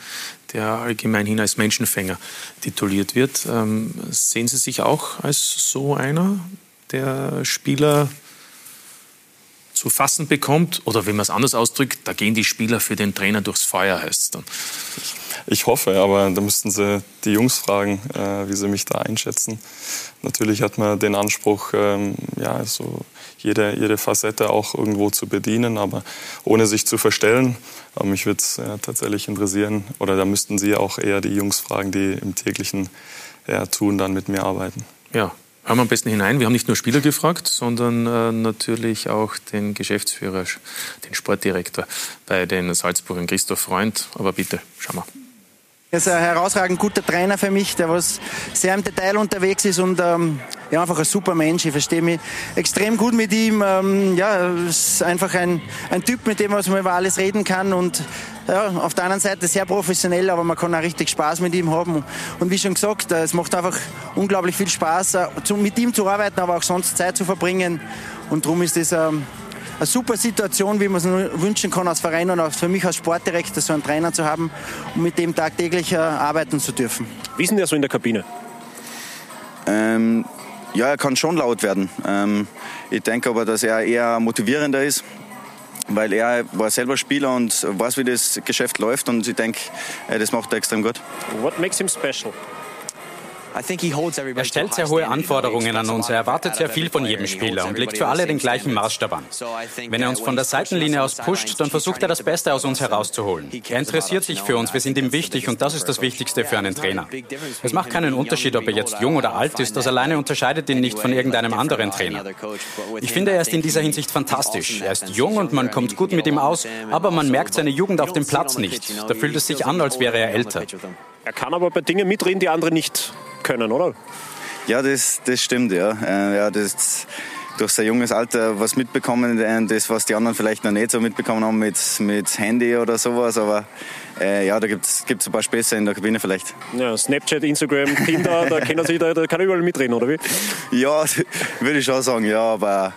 der allgemeinhin als Menschenfänger tituliert wird. Ähm, sehen Sie sich auch als so einer, der Spieler zu fassen bekommt? Oder wenn man es anders ausdrückt, da gehen die Spieler für den Trainer durchs Feuer, heißt es dann. Ich hoffe, aber da müssten Sie die Jungs fragen, äh, wie sie mich da einschätzen. Natürlich hat man den Anspruch, ähm, ja, so jede, jede Facette auch irgendwo zu bedienen, aber ohne sich zu verstellen. Aber mich würde es ja, tatsächlich interessieren, oder da müssten Sie auch eher die Jungs fragen, die im täglichen ja, Tun dann mit mir arbeiten. Ja, Hören wir am besten hinein. Wir haben nicht nur Spieler gefragt, sondern äh, natürlich auch den Geschäftsführer, den Sportdirektor bei den Salzburgern, Christoph Freund. Aber bitte, schauen wir. Er ist ein herausragend guter Trainer für mich, der was sehr im Detail unterwegs ist und ähm, ja, einfach ein super Mensch. Ich verstehe mich extrem gut mit ihm. Ähm, ja, ist einfach ein, ein Typ, mit dem man über alles reden kann und ja, auf der anderen Seite sehr professionell, aber man kann auch richtig Spaß mit ihm haben. Und wie schon gesagt, es macht einfach unglaublich viel Spaß, äh, mit ihm zu arbeiten, aber auch sonst Zeit zu verbringen. Und darum ist das ähm, eine super Situation, wie man es nur wünschen kann als Verein und auch für mich als Sportdirektor so einen Trainer zu haben und mit dem tagtäglich äh, arbeiten zu dürfen. Wie ist denn der so in der Kabine? Ähm, ja, er kann schon laut werden. Ähm, ich denke aber, dass er eher motivierender ist, weil er war selber Spieler und weiß, wie das Geschäft läuft und ich denke, äh, das macht er extrem gut. What makes him special? Er stellt sehr hohe Anforderungen an uns. Er erwartet sehr viel von jedem Spieler und legt für alle den gleichen Maßstab an. Wenn er uns von der Seitenlinie aus pusht, dann versucht er das Beste aus uns herauszuholen. Er interessiert sich für uns, wir sind ihm wichtig und das ist das Wichtigste für einen Trainer. Es macht keinen Unterschied, ob er jetzt jung oder alt ist, das alleine unterscheidet ihn nicht von irgendeinem anderen Trainer. Ich finde, er ist in dieser Hinsicht fantastisch. Er ist jung und man kommt gut mit ihm aus, aber man merkt seine Jugend auf dem Platz nicht. Da fühlt es sich an, als wäre er älter. Er kann aber bei Dingen mitreden, die andere nicht können, oder? Ja, das, das stimmt, ja. Äh, ja das, durch sein junges Alter was mitbekommen, äh, das, was die anderen vielleicht noch nicht so mitbekommen haben mit, mit Handy oder sowas. Aber äh, ja, da gibt es ein paar Späße in der Kabine vielleicht. Ja, Snapchat, Instagram, Tinder, da, <laughs> kann er sich, da, da kann er überall mitreden, oder wie? Ja, <laughs> würde ich schon sagen, ja, aber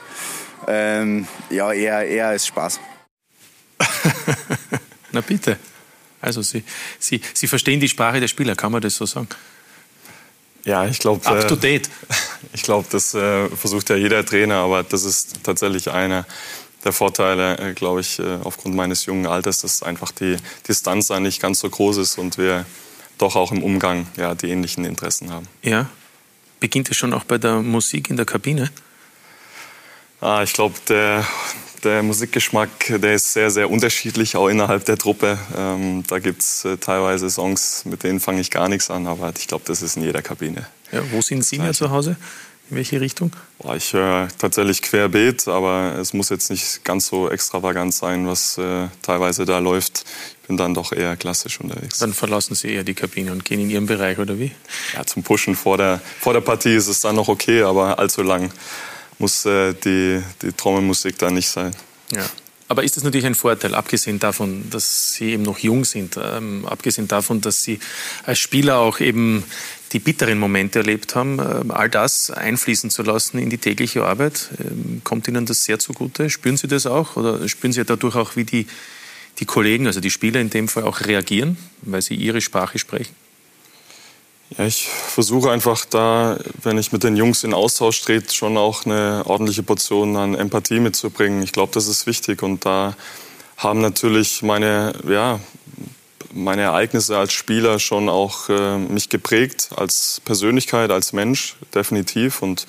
ähm, ja, eher, eher als Spaß. <laughs> Na bitte. Also Sie, Sie, Sie verstehen die Sprache der Spieler, kann man das so sagen? Ja, ich glaube. Up to date. Äh, <laughs> ich glaube, das äh, versucht ja jeder Trainer, aber das ist tatsächlich einer der Vorteile, äh, glaube ich, äh, aufgrund meines jungen Alters, dass einfach die Distanz da nicht ganz so groß ist und wir doch auch im Umgang ja, die ähnlichen Interessen haben. Ja. Beginnt es schon auch bei der Musik in der Kabine? Ah, ich glaube, der, der Musikgeschmack, der ist sehr, sehr unterschiedlich, auch innerhalb der Truppe. Ähm, da gibt es äh, teilweise Songs, mit denen fange ich gar nichts an, aber ich glaube, das ist in jeder Kabine. Ja, wo sind Sie mehr zu Hause? In welche Richtung? Ich höre tatsächlich querbeet, aber es muss jetzt nicht ganz so extravagant sein, was äh, teilweise da läuft. Ich bin dann doch eher klassisch unterwegs. Dann verlassen Sie eher die Kabine und gehen in Ihren Bereich, oder wie? Ja, zum Pushen vor der, vor der Partie ist es dann noch okay, aber allzu lang muss äh, die, die Trommelmusik da nicht sein. Ja. Aber ist das natürlich ein Vorteil, abgesehen davon, dass Sie eben noch jung sind, ähm, abgesehen davon, dass Sie als Spieler auch eben die bitteren Momente erlebt haben, ähm, all das einfließen zu lassen in die tägliche Arbeit, ähm, kommt Ihnen das sehr zugute? Spüren Sie das auch oder spüren Sie dadurch auch, wie die, die Kollegen, also die Spieler in dem Fall auch reagieren, weil sie ihre Sprache sprechen? Ja, ich versuche einfach da, wenn ich mit den Jungs in Austausch trete, schon auch eine ordentliche Portion an Empathie mitzubringen. Ich glaube, das ist wichtig und da haben natürlich meine, ja, meine Ereignisse als Spieler schon auch äh, mich geprägt als Persönlichkeit, als Mensch, definitiv. Und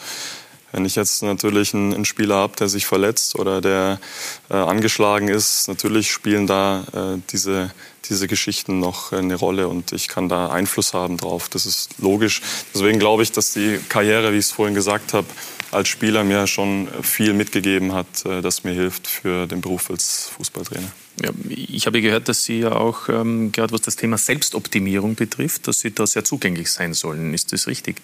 wenn ich jetzt natürlich einen, einen Spieler habe, der sich verletzt oder der äh, angeschlagen ist, natürlich spielen da äh, diese diese Geschichten noch eine Rolle und ich kann da Einfluss haben drauf. Das ist logisch. Deswegen glaube ich, dass die Karriere, wie ich es vorhin gesagt habe, als Spieler mir schon viel mitgegeben hat, äh, das mir hilft für den Beruf als Fußballtrainer. Ja, ich habe gehört, dass Sie ja auch, ähm, gerade was das Thema Selbstoptimierung betrifft, dass Sie da sehr zugänglich sein sollen. Ist das richtig?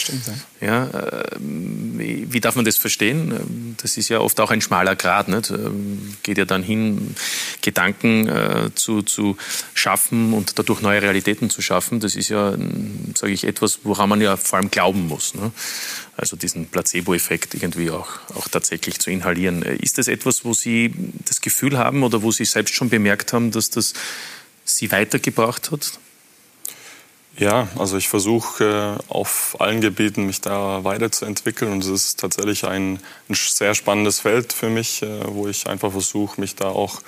stimmt. Ja. ja äh, wie darf man das verstehen? Das ist ja oft auch ein schmaler Grad. Nicht? Ähm, geht ja dann hin, Gedanken äh, zu, zu schaffen und dadurch neue Realitäten zu schaffen. Das ist ja, sage ich, etwas, woran man ja vor allem glauben muss. Ne? Also diesen Placebo-Effekt irgendwie auch, auch tatsächlich zu inhalieren. Äh, ist das etwas, wo Sie das Gefühl haben oder wo Sie selbst schon bemerkt haben, dass das Sie weitergebracht hat? Ja, also ich versuche äh, auf allen Gebieten mich da weiterzuentwickeln und es ist tatsächlich ein, ein sehr spannendes Feld für mich, äh, wo ich einfach versuche, mich da auch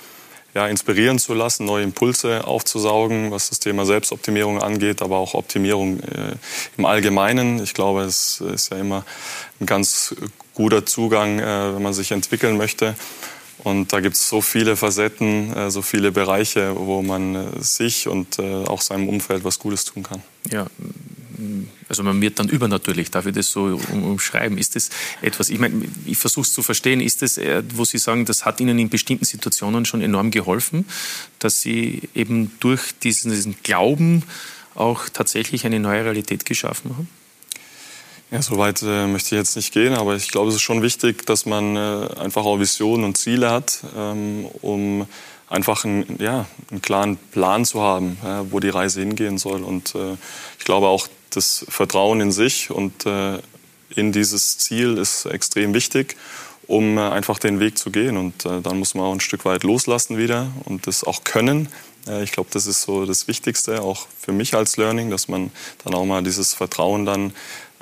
ja, inspirieren zu lassen, neue Impulse aufzusaugen, was das Thema Selbstoptimierung angeht, aber auch Optimierung äh, im Allgemeinen. Ich glaube, es ist ja immer ein ganz guter Zugang, äh, wenn man sich entwickeln möchte. Und da gibt es so viele Facetten, äh, so viele Bereiche, wo man äh, sich und äh, auch seinem Umfeld was Gutes tun kann. Ja, also man wird dann übernatürlich, darf ich das so umschreiben? Ist das etwas, ich meine, ich versuche es zu verstehen, ist das, wo Sie sagen, das hat Ihnen in bestimmten Situationen schon enorm geholfen, dass Sie eben durch diesen, diesen Glauben auch tatsächlich eine neue Realität geschaffen haben? Ja, so weit äh, möchte ich jetzt nicht gehen, aber ich glaube, es ist schon wichtig, dass man äh, einfach auch Visionen und Ziele hat, ähm, um einfach einen, ja, einen klaren Plan zu haben, ja, wo die Reise hingehen soll. Und äh, ich glaube auch, das Vertrauen in sich und äh, in dieses Ziel ist extrem wichtig, um äh, einfach den Weg zu gehen. Und äh, dann muss man auch ein Stück weit loslassen wieder und das auch können. ich glaube, das ist so das Wichtigste, auch für mich als Learning, dass man dann auch mal dieses Vertrauen dann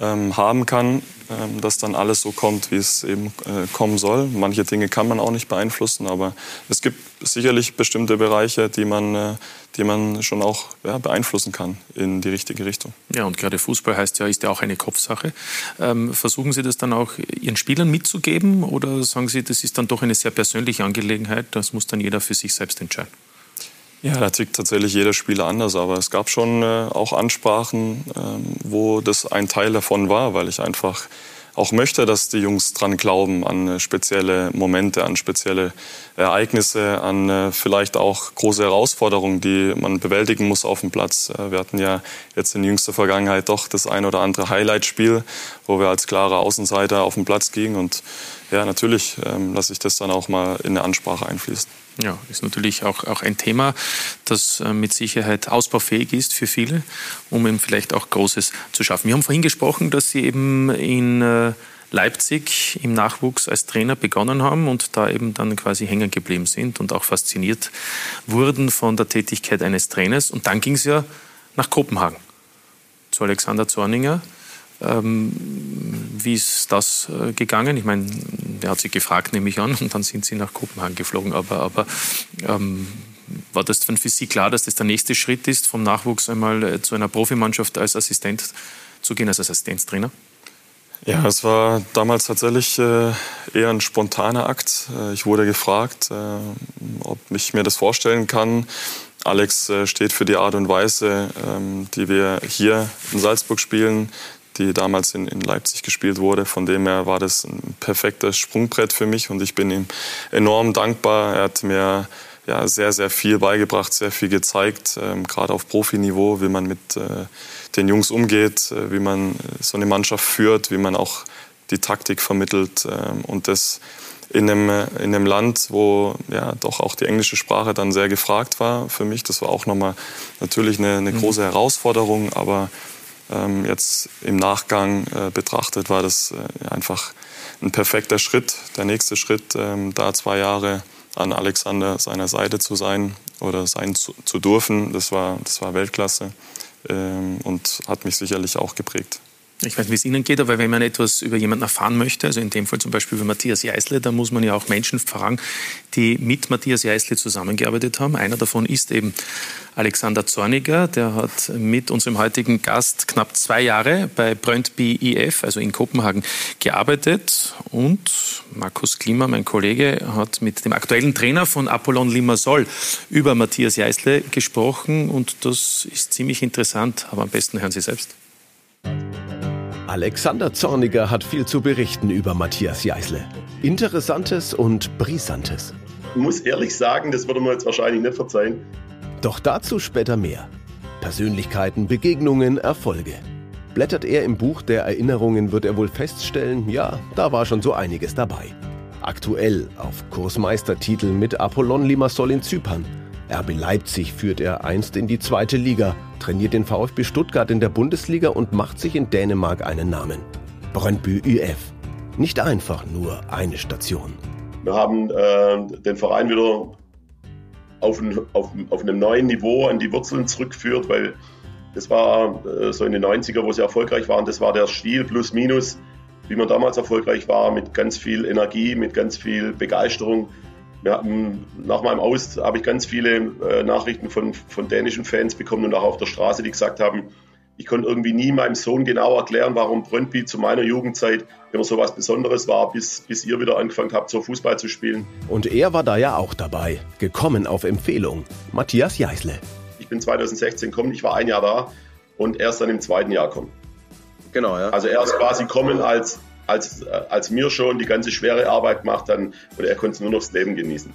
ähm, haben kann, ähm, dass dann alles so kommt, wie es eben äh, kommen soll. Manche Dinge kann man auch nicht beeinflussen, aber es gibt sicherlich bestimmte Bereiche, die man, äh, die man schon auch ja, beeinflussen kann in die richtige Richtung. Ja, und gerade Fußball heißt ja, ist ja auch eine Kopfsache. Ähm, versuchen Sie das dann auch Ihren Spielern mitzugeben oder sagen Sie, das ist dann doch eine sehr persönliche Angelegenheit, das muss dann jeder für sich selbst entscheiden? Ja, da tickt tatsächlich jeder Spieler anders, aber es gab schon äh, auch Ansprachen, ähm, wo das ein Teil davon war, weil ich einfach auch möchte, dass die Jungs dran glauben an äh, spezielle Momente, an spezielle Ereignisse, an äh, vielleicht auch große Herausforderungen, die man bewältigen muss auf dem Platz. Äh, wir hatten ja jetzt in jüngster Vergangenheit doch das ein oder andere Highlight-Spiel, wo wir als klare Außenseiter auf den Platz gingen. Und ja, natürlich ähm, lasse ich das dann auch mal in eine Ansprache einfließen. Ja, ist natürlich auch, auch ein Thema, das äh, mit Sicherheit ausbaufähig ist für viele, um eben vielleicht auch Großes zu schaffen. Wir haben vorhin gesprochen, dass Sie eben in äh, Leipzig im Nachwuchs als Trainer begonnen haben und da eben dann quasi hängen geblieben sind und auch fasziniert wurden von der Tätigkeit eines Trainers. Und dann ging es ja nach Kopenhagen zu Alexander Zorninger. Ähm, wie ist das äh, gegangen? Ich meine, der hat Sie gefragt, nehme ich an, <laughs> und dann sind Sie nach Kopenhagen geflogen. Aber, aber ähm, war das dann für Sie klar, dass das der nächste Schritt ist, vom Nachwuchs einmal äh, zu einer Profimannschaft als Assistent zu gehen, als Assistenztrainer? Ja, es war damals tatsächlich äh, eher ein spontaner Akt. Ich wurde gefragt, ob ich mir das vorstellen kann. Alex steht für die Art und Weise, ähm, die wir hier in Salzburg spielen, die damals in, in, Leipzig gespielt wurde. Von dem her war das ein perfektes Sprungbrett für mich und ich bin ihm enorm dankbar. Er hat mir ja, sehr, sehr viel beigebracht, sehr viel gezeigt, ähm, gerade auf Profiniveau, wie man mit äh, den Jungs umgeht, äh, wie man äh, so eine Mannschaft führt, wie man auch die Taktik vermittelt ähm, und das in einem, äh, in einem Land, wo ja doch auch die englische Sprache dann sehr gefragt war für mich. Das war auch nochmal natürlich eine, eine mhm. große Herausforderung, aber ähm, jetzt im Nachgang äh, betrachtet war das äh, einfach ein perfekter Schritt. Der nächste Schritt, ähm, da zwei Jahre an Alexander seiner Seite zu sein oder sein zu, zu dürfen, das war, das war Weltklasse ähm, und hat mich sicherlich auch geprägt. Ich weiß nicht, wie es Ihnen geht, aber wenn man etwas über jemanden erfahren möchte, also in dem Fall zum Beispiel über Matthias Jeißle, da muss man ja auch Menschen fragen, die mit Matthias Jeißle zusammengearbeitet haben. Einer davon ist eben Alexander Zorniger, der hat mit unserem heutigen Gast knapp zwei Jahre bei Brøndby IF, also in Kopenhagen, gearbeitet. Und Markus Klima, mein Kollege, hat mit dem aktuellen Trainer von Apollon Limassol über Matthias Jeißle gesprochen. Und das ist ziemlich interessant, aber am besten hören Sie selbst. Alexander Zorniger hat viel zu berichten über Matthias Jeißle. Interessantes und Brisantes. Ich muss ehrlich sagen, das würde man jetzt wahrscheinlich nicht verzeihen. Doch dazu später mehr. Persönlichkeiten, Begegnungen, Erfolge. Blättert er im Buch der Erinnerungen, wird er wohl feststellen, ja, da war schon so einiges dabei. Aktuell auf Kursmeistertitel mit Apollon Limassol in Zypern RB Leipzig führt er einst in die zweite Liga, trainiert den VfB Stuttgart in der Bundesliga und macht sich in Dänemark einen Namen. Brøndby UF. Nicht einfach nur eine Station. Wir haben äh, den Verein wieder auf, ein, auf, auf einem neuen Niveau an die Wurzeln zurückgeführt, weil das war äh, so in den 90er, wo sie erfolgreich waren, das war der Stil plus minus, wie man damals erfolgreich war, mit ganz viel Energie, mit ganz viel Begeisterung. Wir hatten, nach meinem Aus habe ich ganz viele äh, Nachrichten von, von dänischen Fans bekommen und auch auf der Straße, die gesagt haben, ich konnte irgendwie nie meinem Sohn genau erklären, warum Brøndby zu meiner Jugendzeit immer so was Besonderes war, bis, bis ihr wieder angefangen habt, so Fußball zu spielen. Und er war da ja auch dabei, gekommen auf Empfehlung. Matthias Jeißle. Ich bin 2016 gekommen, ich war ein Jahr da und erst dann im zweiten Jahr kommen. Genau, ja. Also er ist quasi kommen als als, als mir schon die ganze schwere Arbeit gemacht haben und er konnte nur noch das Leben genießen.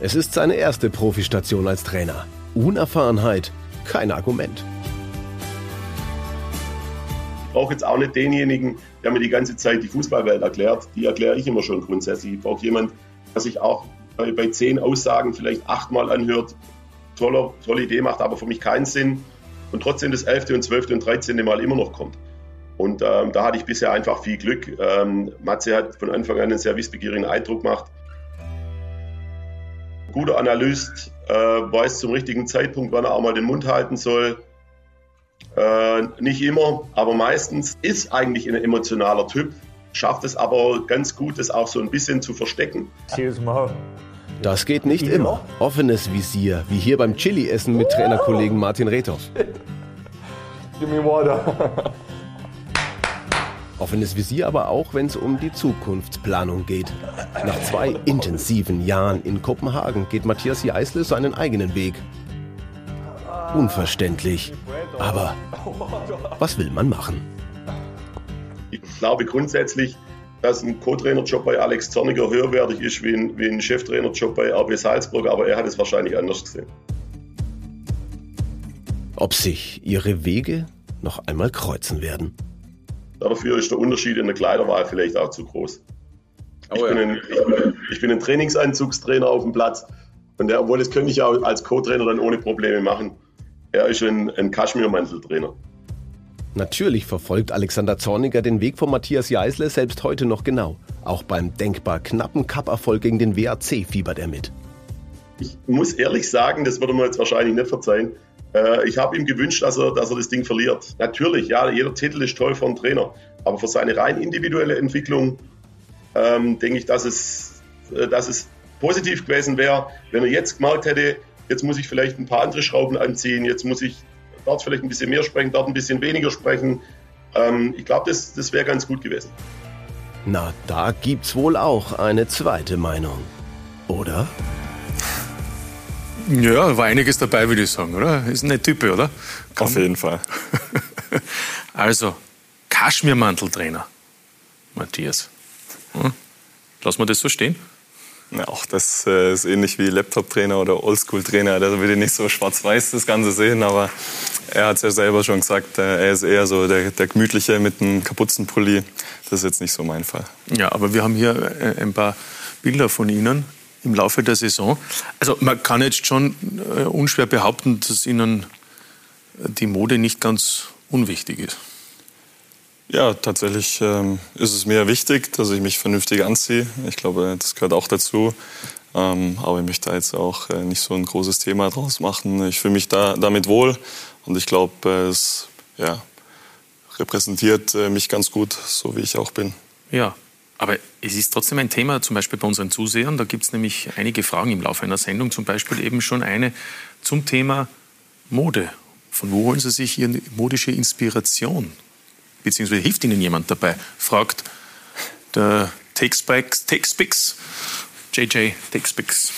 Es ist seine erste Profistation als Trainer. Unerfahrenheit, kein Argument. Ich brauche jetzt auch nicht denjenigen, der mir die ganze Zeit die Fußballwelt erklärt. Die erkläre ich immer schon grundsätzlich. Ich brauche jemanden, der sich auch bei, bei zehn Aussagen vielleicht achtmal anhört, tolle, tolle Idee macht, aber für mich keinen Sinn und trotzdem das elfte und zwölfte und dreizehnte Mal immer noch kommt. Und ähm, da hatte ich bisher einfach viel Glück. Ähm, Matze hat von Anfang an einen sehr wissbegierigen Eindruck gemacht. Guter Analyst, äh, weiß zum richtigen Zeitpunkt, wann er auch mal den Mund halten soll. Äh, nicht immer, aber meistens ist eigentlich ein emotionaler Typ, schafft es aber ganz gut, das auch so ein bisschen zu verstecken. Das geht nicht immer. Offenes Visier, wie hier beim Chili-Essen mit Trainerkollegen Martin Rethoff. Give me water. Offenes Visier aber auch, wenn es um die Zukunftsplanung geht. Nach zwei intensiven Jahren in Kopenhagen geht Matthias Jeißle seinen eigenen Weg. Unverständlich. Aber was will man machen? glaube grundsätzlich, dass ein Co-Trainerjob bei Alex Zorniger höherwertig ist wie ein, wie ein Cheftrainerjob bei RB Salzburg, aber er hat es wahrscheinlich anders gesehen. Ob sich ihre Wege noch einmal kreuzen werden. Dafür ist der Unterschied in der Kleiderwahl vielleicht auch zu groß. Ich, oh ja. bin, ein, ich, bin, ich bin ein Trainingsanzugstrainer auf dem Platz und der, obwohl das könnte ich auch als Co-Trainer dann ohne Probleme machen. Er ist ein, ein Kaschmirmanteltrainer. Natürlich verfolgt Alexander Zorniger den Weg von Matthias Jeißle selbst heute noch genau. Auch beim denkbar knappen Cup-Erfolg gegen den WAC fiebert er mit. Ich muss ehrlich sagen, das würde man jetzt wahrscheinlich nicht verzeihen. Äh, ich habe ihm gewünscht, dass er, dass er das Ding verliert. Natürlich, ja, jeder Titel ist toll für einen Trainer. Aber für seine rein individuelle Entwicklung ähm, denke ich, dass es, äh, dass es positiv gewesen wäre, wenn er jetzt gemerkt hätte, jetzt muss ich vielleicht ein paar andere Schrauben anziehen, jetzt muss ich dort vielleicht ein bisschen mehr sprechen, dort ein bisschen weniger sprechen. Ähm, ich glaube, das, das wäre ganz gut gewesen. Na, da gibt's wohl auch eine zweite Meinung. Oder? Ja, war einiges dabei, würde ich sagen, oder? Ist eine Type, oder? Komm. Auf jeden Fall. <laughs> also, Kaschmirmanteltrainer, Matthias. Hm? Lass mal das so stehen. Ja, auch das äh, ist ähnlich wie Laptop-Trainer oder Oldschool-Trainer. Da würde ich nicht so schwarz-weiß das Ganze sehen, aber er hat es ja selber schon gesagt, äh, er ist eher so der, der Gemütliche mit einem Kapuzenpulli. Das ist jetzt nicht so mein Fall. Ja, aber wir haben hier äh, ein paar Bilder von Ihnen im Laufe der Saison. Also man kann jetzt schon äh, unschwer behaupten, dass Ihnen die Mode nicht ganz unwichtig ist. Ja, tatsächlich ähm, ist es mir wichtig, dass ich mich vernünftig anziehe. Ich glaube, das gehört auch dazu. Ähm, aber ich möchte da jetzt auch äh, nicht so ein großes Thema draus machen. Ich fühle mich da, damit wohl und ich glaube, äh, es ja, repräsentiert äh, mich ganz gut, so wie ich auch bin. Ja, aber es ist trotzdem ein Thema, zum Beispiel bei unseren Zusehern. Da gibt es nämlich einige Fragen im Laufe einer Sendung, zum Beispiel eben schon eine zum Thema Mode. Von wo holen Sie sich Ihre modische Inspiration? beziehungsweise hilft Ihnen jemand dabei? Fragt der Takespix, JJ Takespix.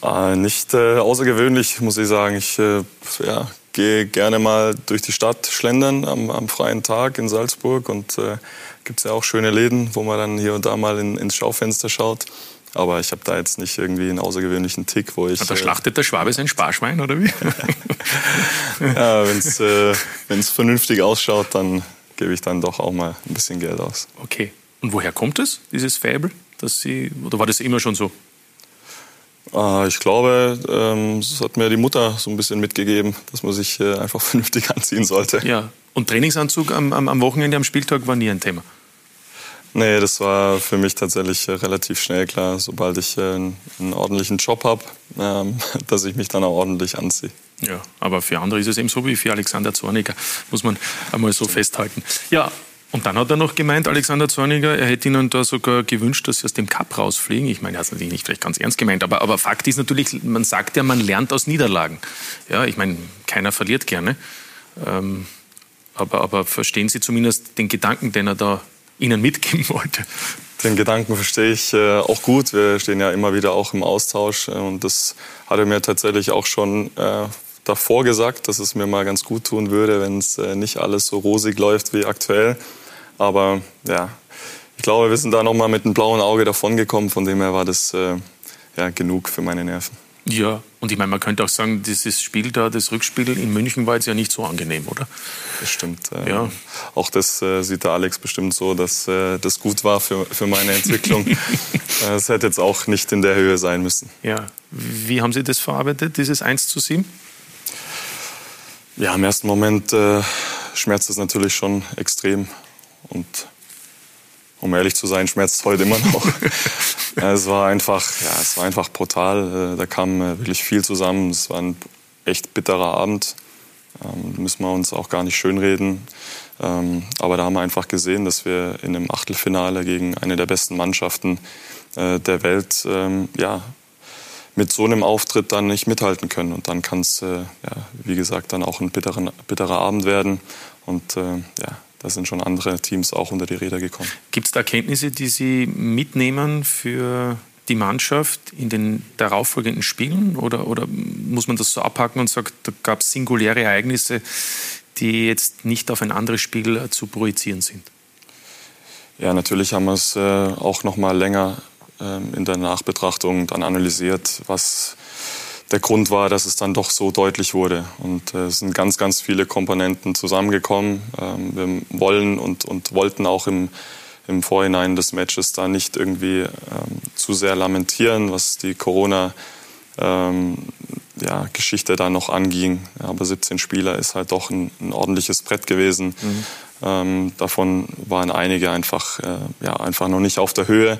Äh, nicht äh, außergewöhnlich, muss ich sagen. Ich äh, ja, gehe gerne mal durch die Stadt schlendern am, am freien Tag in Salzburg und äh, gibt es ja auch schöne Läden, wo man dann hier und da mal in, ins Schaufenster schaut. Aber ich habe da jetzt nicht irgendwie einen außergewöhnlichen Tick, wo ich. Da äh, schlachtet der Schwabe sein Sparschwein, oder wie? <laughs> ja, wenn es äh, vernünftig ausschaut, dann gebe ich dann doch auch mal ein bisschen Geld aus. Okay. Und woher kommt es, dieses Fable? Dass Sie, oder war das immer schon so? Ah, ich glaube, ähm, das hat mir die Mutter so ein bisschen mitgegeben, dass man sich äh, einfach <laughs> vernünftig anziehen sollte. Ja. Und Trainingsanzug am, am Wochenende, am Spieltag war nie ein Thema? Nee, das war für mich tatsächlich äh, relativ schnell klar, sobald ich äh, einen ordentlichen Job habe, ähm, <laughs> dass ich mich dann auch ordentlich anziehe. Ja, aber für andere ist es eben so wie für Alexander Zorniger, muss man einmal so festhalten. Ja, und dann hat er noch gemeint, Alexander Zorniger, er hätte Ihnen da sogar gewünscht, dass Sie aus dem Cup rausfliegen. Ich meine, er hat es natürlich nicht vielleicht ganz ernst gemeint, aber, aber Fakt ist natürlich, man sagt ja, man lernt aus Niederlagen. Ja, ich meine, keiner verliert gerne. Ähm, aber, aber verstehen Sie zumindest den Gedanken, den er da Ihnen mitgeben wollte? Den Gedanken verstehe ich äh, auch gut. Wir stehen ja immer wieder auch im Austausch äh, und das hat er mir tatsächlich auch schon äh, davor gesagt, dass es mir mal ganz gut tun würde, wenn es äh, nicht alles so rosig läuft wie aktuell. Aber ja, ich glaube, wir sind da noch mal mit einem blauen Auge davongekommen. Von dem her war das äh, ja, genug für meine Nerven. Ja, und ich meine, man könnte auch sagen, dieses Spiel da, das Rückspiel in München war jetzt ja nicht so angenehm, oder? Das stimmt. Äh, ja. Auch das äh, sieht der Alex bestimmt so, dass äh, das gut war für, für meine Entwicklung. <laughs> Es hätte jetzt auch nicht in der Höhe sein müssen. Ja. Wie haben Sie das verarbeitet, dieses 1 zu 7? Ja, im ersten Moment äh, schmerzt es natürlich schon extrem. Und um ehrlich zu sein, schmerzt es heute immer noch. <laughs> es war einfach, ja, es war einfach brutal. Äh, da kam äh, wirklich viel zusammen. Es war ein echt bitterer Abend. Ähm, müssen wir uns auch gar nicht schönreden. Ähm, aber da haben wir einfach gesehen, dass wir in einem Achtelfinale gegen eine der besten Mannschaften äh, der Welt ähm, ja, mit so einem Auftritt dann nicht mithalten können. Und dann kann es, äh, ja, wie gesagt, dann auch ein bitteren, bitterer Abend werden. Und äh, ja, da sind schon andere Teams auch unter die Räder gekommen. Gibt es da Erkenntnisse, die Sie mitnehmen für die Mannschaft in den darauffolgenden Spielen? Oder, oder muss man das so abhaken und sagt, da gab es singuläre Ereignisse, die jetzt nicht auf ein anderes Spiel zu projizieren sind? Ja, natürlich haben wir es äh, auch noch mal länger äh, in der Nachbetrachtung dann analysiert, was der Grund war, dass es dann doch so deutlich wurde. Und äh, es sind ganz, ganz viele Komponenten zusammengekommen. Ähm, wir wollen und, und wollten auch im, im Vorhinein des Matches da nicht irgendwie ähm, zu sehr lamentieren, was die Corona ähm, ja, Geschichte da noch anging. Aber 17 Spieler ist halt doch ein, ein ordentliches Brett gewesen. Mhm. Ähm, davon waren einige einfach, äh, ja, einfach noch nicht auf der Höhe.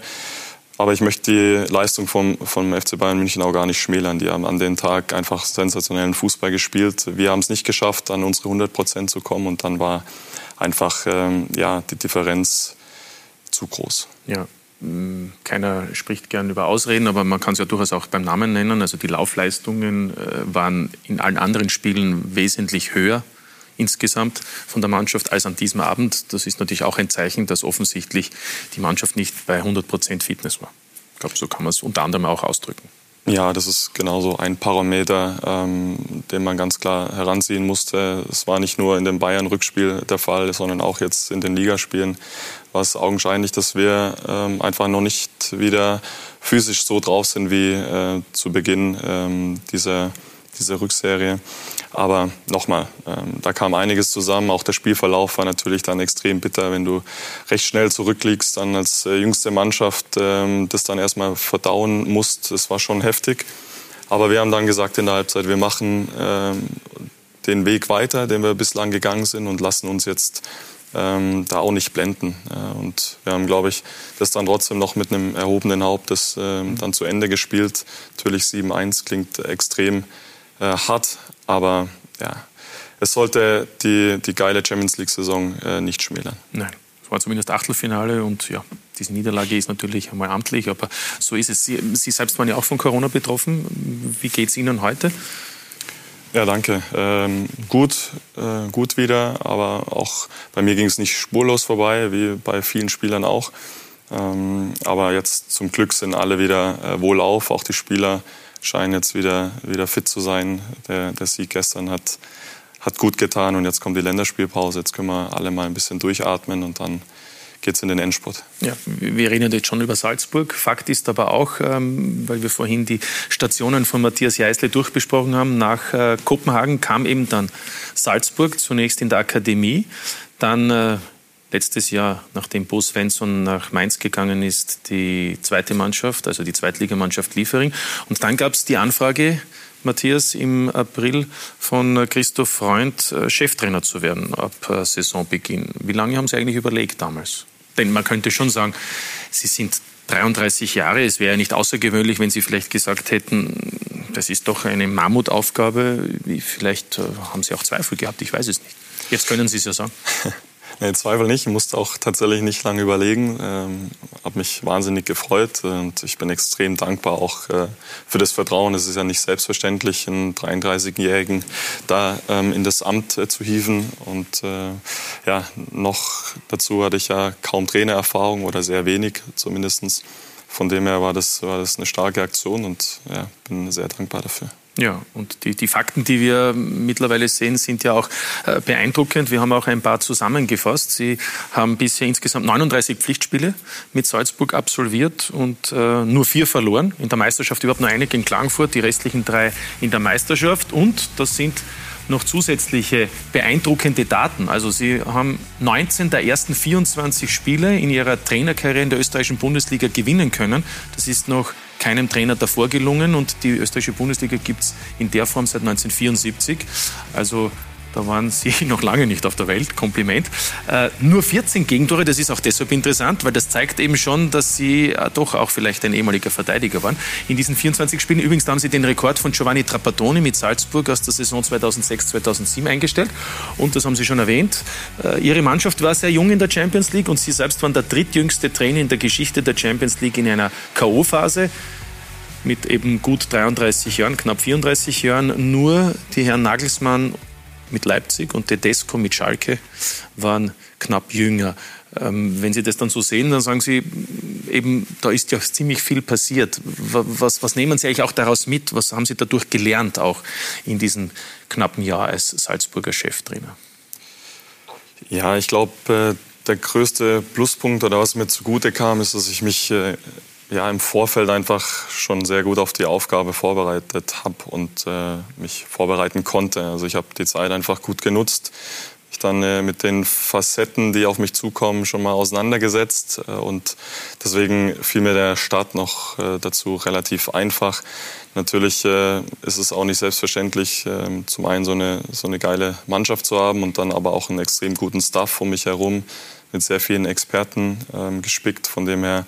Aber ich möchte die Leistung vom, vom FC Bayern München auch gar nicht schmälern. Die haben an dem Tag einfach sensationellen Fußball gespielt. Wir haben es nicht geschafft, an unsere 100 Prozent zu kommen. Und dann war einfach ähm, ja, die Differenz zu groß. Ja, hm, keiner spricht gern über Ausreden, aber man kann es ja durchaus auch beim Namen nennen. Also die Laufleistungen äh, waren in allen anderen Spielen wesentlich höher insgesamt von der Mannschaft als an diesem Abend. Das ist natürlich auch ein Zeichen, dass offensichtlich die Mannschaft nicht bei 100 Prozent Fitness war. Ich glaube, so kann man es unter anderem auch ausdrücken. Ja, das ist genauso ein Parameter, ähm, den man ganz klar heranziehen musste. Es war nicht nur in dem Bayern-Rückspiel der Fall, sondern auch jetzt in den Ligaspielen war es augenscheinlich, dass wir ähm, einfach noch nicht wieder physisch so drauf sind wie äh, zu Beginn ähm, dieser, dieser Rückserie. Aber nochmal, ähm, da kam einiges zusammen. Auch der Spielverlauf war natürlich dann extrem bitter, wenn du recht schnell zurückliegst, dann als äh, jüngste Mannschaft ähm, das dann erstmal verdauen musst. Das war schon heftig. Aber wir haben dann gesagt in der Halbzeit, wir machen ähm, den Weg weiter, den wir bislang gegangen sind und lassen uns jetzt ähm, da auch nicht blenden. Äh, und wir haben, glaube ich, das dann trotzdem noch mit einem erhobenen Haupt das, ähm, dann zu Ende gespielt. Natürlich 7-1 klingt extrem äh, hart, aber ja, es sollte die, die geile Champions League-Saison äh, nicht schmälern. Nein, es war zumindest Achtelfinale und ja, diese Niederlage ist natürlich einmal amtlich, aber so ist es. Sie, Sie selbst waren ja auch von Corona betroffen. Wie geht es Ihnen heute? Ja, danke. Ähm, gut, äh, gut wieder, aber auch bei mir ging es nicht spurlos vorbei, wie bei vielen Spielern auch. Ähm, aber jetzt zum Glück sind alle wieder äh, wohlauf, auch die Spieler scheinen jetzt wieder, wieder fit zu sein. Der, der Sieg gestern hat, hat gut getan und jetzt kommt die Länderspielpause. Jetzt können wir alle mal ein bisschen durchatmen und dann geht es in den Endspurt. Ja, wir reden jetzt schon über Salzburg. Fakt ist aber auch, ähm, weil wir vorhin die Stationen von Matthias Jeißle durchbesprochen haben, nach äh, Kopenhagen kam eben dann Salzburg, zunächst in der Akademie, dann äh, letztes Jahr, nachdem Bo Svensson nach Mainz gegangen ist, die zweite Mannschaft, also die Zweitligamannschaft Liefering. Und dann gab es die Anfrage, Matthias, im April von Christoph Freund äh, Cheftrainer zu werden ab äh, Saisonbeginn. Wie lange haben Sie eigentlich überlegt damals? Denn man könnte schon sagen, Sie sind 33 Jahre. Es wäre ja nicht außergewöhnlich, wenn Sie vielleicht gesagt hätten, das ist doch eine Mammutaufgabe. Vielleicht äh, haben Sie auch Zweifel gehabt, ich weiß es nicht. Jetzt können Sie es ja sagen. <laughs> Nee, Zweifel nicht. Ich musste auch tatsächlich nicht lange überlegen. Ähm, habe mich wahnsinnig gefreut und ich bin extrem dankbar auch äh, für das Vertrauen. Es ist ja nicht selbstverständlich, einen 33-Jährigen da ähm, in das Amt äh, zu hieven. Und äh, ja, noch dazu hatte ich ja kaum Trainererfahrung oder sehr wenig zumindest. Von dem her war das, war das eine starke Aktion und ja, bin sehr dankbar dafür. Ja, und die, die Fakten, die wir mittlerweile sehen, sind ja auch äh, beeindruckend. Wir haben auch ein paar zusammengefasst. Sie haben bisher insgesamt 39 Pflichtspiele mit Salzburg absolviert und äh, nur vier verloren. In der Meisterschaft überhaupt nur eine gegen Klagenfurt, die restlichen drei in der Meisterschaft. Und das sind noch zusätzliche beeindruckende Daten. Also Sie haben 19 der ersten 24 Spiele in Ihrer Trainerkarriere in der österreichischen Bundesliga gewinnen können. Das ist noch keinem Trainer davor gelungen und die österreichische Bundesliga gibt es in der Form seit 1974. Also da waren Sie <laughs> noch lange nicht auf der Welt. Kompliment. Äh, nur 14 Gegentore, das ist auch deshalb interessant, weil das zeigt eben schon, dass Sie äh, doch auch vielleicht ein ehemaliger Verteidiger waren. In diesen 24 Spielen übrigens haben Sie den Rekord von Giovanni Trapattoni mit Salzburg aus der Saison 2006-2007 eingestellt. Und das haben Sie schon erwähnt. Äh, Ihre Mannschaft war sehr jung in der Champions League und Sie selbst waren der drittjüngste Trainer in der Geschichte der Champions League in einer K.O.-Phase mit eben gut 33 Jahren, knapp 34 Jahren. Nur die Herren Nagelsmann mit Leipzig und Tedesco mit Schalke waren knapp jünger. Ähm, wenn Sie das dann so sehen, dann sagen Sie eben, da ist ja ziemlich viel passiert. Was, was nehmen Sie eigentlich auch daraus mit? Was haben Sie dadurch gelernt, auch in diesem knappen Jahr als Salzburger Cheftrainer? Ja, ich glaube, äh, der größte Pluspunkt oder was mir zugute kam, ist, dass ich mich äh, ja, im Vorfeld einfach schon sehr gut auf die Aufgabe vorbereitet habe und äh, mich vorbereiten konnte. Also ich habe die Zeit einfach gut genutzt, mich dann äh, mit den Facetten, die auf mich zukommen, schon mal auseinandergesetzt äh, und deswegen fiel mir der Start noch äh, dazu relativ einfach. Natürlich äh, ist es auch nicht selbstverständlich, ähm, zum einen so eine, so eine geile Mannschaft zu haben und dann aber auch einen extrem guten Staff um mich herum mit sehr vielen Experten ähm, gespickt. Von dem her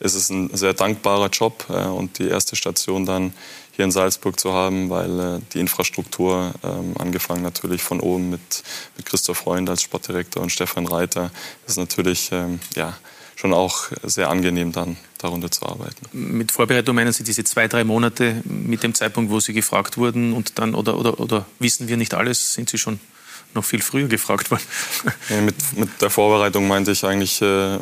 ist es ein sehr dankbarer Job äh, und die erste Station dann hier in Salzburg zu haben, weil äh, die Infrastruktur, ähm, angefangen natürlich von oben mit, mit Christoph Freund als Sportdirektor und Stefan Reiter, ist natürlich ähm, ja, schon auch sehr angenehm dann darunter zu arbeiten. Mit Vorbereitung meinen Sie diese zwei, drei Monate mit dem Zeitpunkt, wo Sie gefragt wurden und dann oder, oder, oder wissen wir nicht alles, sind Sie schon noch viel früher gefragt worden? Ja, mit, mit, der Vorbereitung meinte ich eigentlich äh,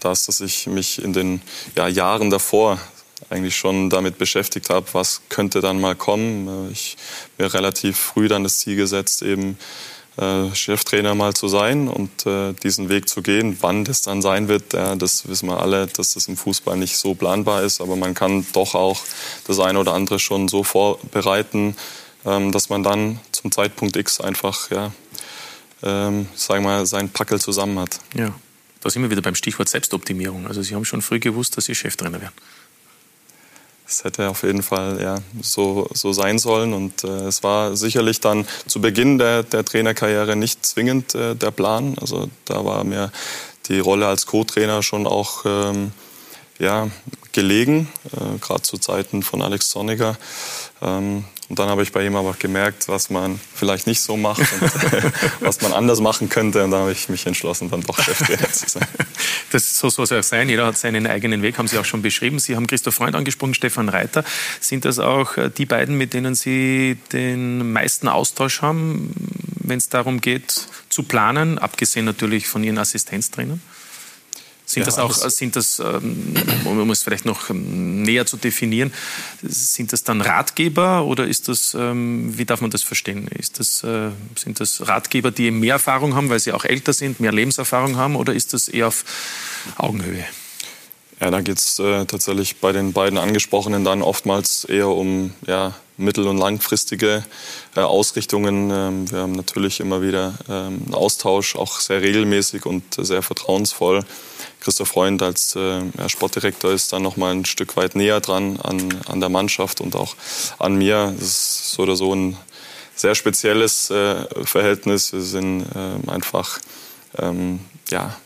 das, dass ich mich in den ja, Jahren davor eigentlich schon damit beschäftigt habe, was könnte dann mal kommen. Äh, ich mir relativ früh dann das Ziel gesetzt, eben äh, Cheftrainer mal zu sein und äh, diesen Weg zu gehen. Wann das dann sein wird, ja, das wissen wir alle, dass das im Fußball nicht so planbar ist. Aber man kann doch auch das eine oder andere schon so vorbereiten, dass man dann zum Zeitpunkt X einfach, ja, ähm, sagen wir mal, sein Packel zusammen hat. Ja, da sind wir wieder beim Stichwort Selbstoptimierung. Also Sie haben schon früh gewusst, dass Sie Cheftrainer werden. Es hätte auf jeden Fall ja, so, so sein sollen. Und äh, es war sicherlich dann zu Beginn der, der Trainerkarriere nicht zwingend äh, der Plan. Also da war mir die Rolle als Co-Trainer schon auch ähm, ja, gelegen, äh, gerade zu Zeiten von Alex Sonniger. Ähm, und dann habe ich bei ihm aber gemerkt, was man vielleicht nicht so macht und <laughs> was man anders machen könnte. Und dann habe ich mich entschlossen, dann doch Cheftrainer zu sein. <laughs> Das, so soll es auch sein. Jeder hat seinen eigenen Weg, haben Sie auch schon beschrieben. Sie haben Christoph Freund angesprochen, Stefan Reiter. Sind das auch äh, die beiden, mit denen Sie den meisten Austausch haben, wenn es darum geht, zu planen, abgesehen natürlich von Ihren Assistenztrainern? Sind ja, das auch, sind das, ähm, um es vielleicht noch ähm, näher zu definieren, sind das dann Ratgeber oder ist das, ähm, wie darf man das verstehen? Ist das, äh, sind das Ratgeber, die mehr Erfahrung haben, weil sie auch älter sind, mehr Lebenserfahrung haben oder ist das eher auf Augenhöhe? Ja, da geht es äh, tatsächlich bei den beiden Angesprochenen dann oftmals eher um ja, mittel- und langfristige äh, Ausrichtungen. Ähm, wir haben natürlich immer wieder ähm, einen Austausch, auch sehr regelmäßig und sehr vertrauensvoll. Christoph Freund als äh, Sportdirektor ist dann noch mal ein Stück weit näher dran an, an der Mannschaft und auch an mir. Das ist so oder so ein sehr spezielles äh, Verhältnis. Wir sind äh, einfach ähm, ja,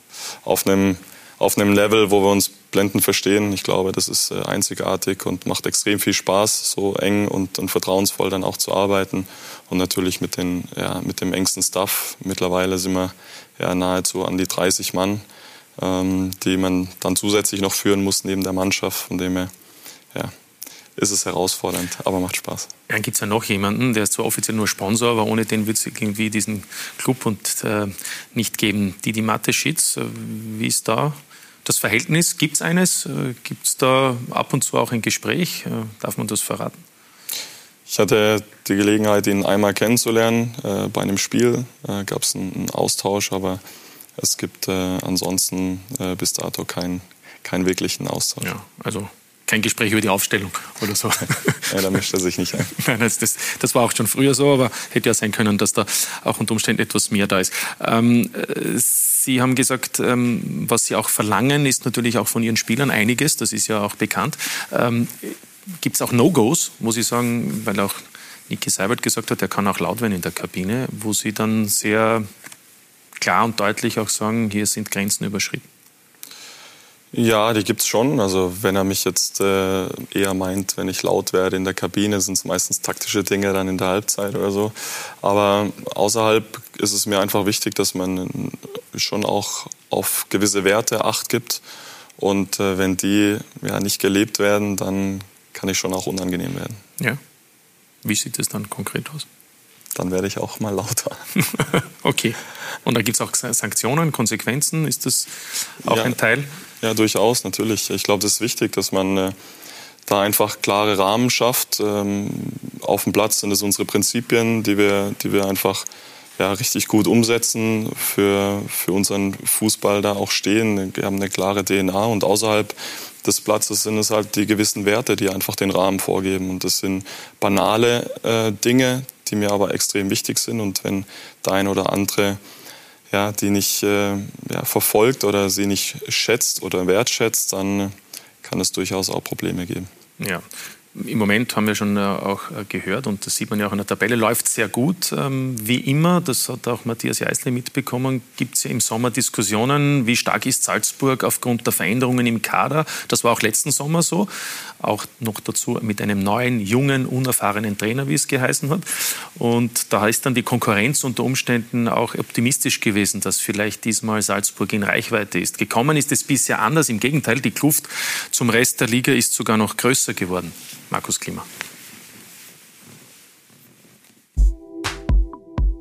auf einem auf einem Level, wo wir uns blendend verstehen. Ich glaube, das ist äh, einzigartig und macht extrem viel Spaß, so eng und, und vertrauensvoll dann auch zu arbeiten. Und natürlich mit, den, ja, mit dem engsten Staff. Mittlerweile sind wir ja, nahezu an die 30 Mann die man dann zusätzlich noch führen muss neben der Mannschaft. Von dem her ja, ist es herausfordernd, aber macht Spaß. Dann gibt es ja noch jemanden, der ist zwar offiziell nur Sponsor, aber ohne den wird es irgendwie diesen Club und, äh, nicht geben. Didi Mateschitz, äh, wie ist da das Verhältnis? Gibt es eines? Äh, Gibt es da ab und zu auch ein Gespräch? Äh, darf man das verraten? Ich hatte die Gelegenheit, ihn einmal kennenzulernen. Äh, bei einem Spiel äh, gab es einen, einen Austausch, aber es gibt äh, ansonsten äh, bis dato keinen kein wirklichen Austausch. Ja, also kein Gespräch über die Aufstellung oder so. <laughs> ja, da mischt er sich nicht ein. <laughs> Nein, das, das, das, war auch schon früher so, aber hätte ja sein können, dass da auch unter Umständen etwas mehr da ist. Ähm, äh, Sie haben gesagt, ähm, was Sie auch verlangen, ist natürlich auch von Ihren Spielern einiges. Das ist ja auch bekannt. Ähm, Gibt es auch No-Gos, muss ich sagen, weil auch Niki Seibert gesagt hat, er kann auch laut werden in der Kabine, wo Sie dann sehr klar und deutlich auch sagen, hier sind Grenzen überschritten? Ja, die gibt es schon. Also wenn er mich jetzt äh, eher meint, wenn ich laut werde in der Kabine, sind es meistens taktische Dinge dann in der Halbzeit oder so. Aber außerhalb ist es mir einfach wichtig, dass man schon auch auf gewisse Werte Acht gibt. Und äh, wenn die ja, nicht gelebt werden, dann kann ich schon auch unangenehm werden. Ja. Wie sieht es dann konkret aus? Dann werde ich auch mal lauter. <laughs> okay. Und da gibt es auch Sanktionen, Konsequenzen. Ist das auch ja, ein Teil? Ja, durchaus, natürlich. Ich glaube, das ist wichtig, dass man äh, da einfach klare Rahmen schafft. Ähm, auf dem Platz sind es unsere Prinzipien, die wir, die wir einfach ja, richtig gut umsetzen, für, für unseren Fußball da auch stehen. Wir haben eine klare DNA und außerhalb des Platzes sind es halt die gewissen Werte, die einfach den Rahmen vorgeben. Und das sind banale äh, Dinge, die mir aber extrem wichtig sind. Und wenn der ein oder andere ja, die nicht äh, ja, verfolgt oder sie nicht schätzt oder wertschätzt, dann kann es durchaus auch Probleme geben. Ja, im Moment haben wir schon äh, auch äh, gehört und das sieht man ja auch in der Tabelle, läuft sehr gut. Ähm, wie immer, das hat auch Matthias Jeißle mitbekommen, gibt es ja im Sommer Diskussionen, wie stark ist Salzburg aufgrund der Veränderungen im Kader. Das war auch letzten Sommer so. Auch noch dazu mit einem neuen, jungen, unerfahrenen Trainer, wie es geheißen hat. Und da ist dann die Konkurrenz unter Umständen auch optimistisch gewesen, dass vielleicht diesmal Salzburg in Reichweite ist. Gekommen ist es bisher anders. Im Gegenteil, die Kluft zum Rest der Liga ist sogar noch größer geworden. Markus Klima.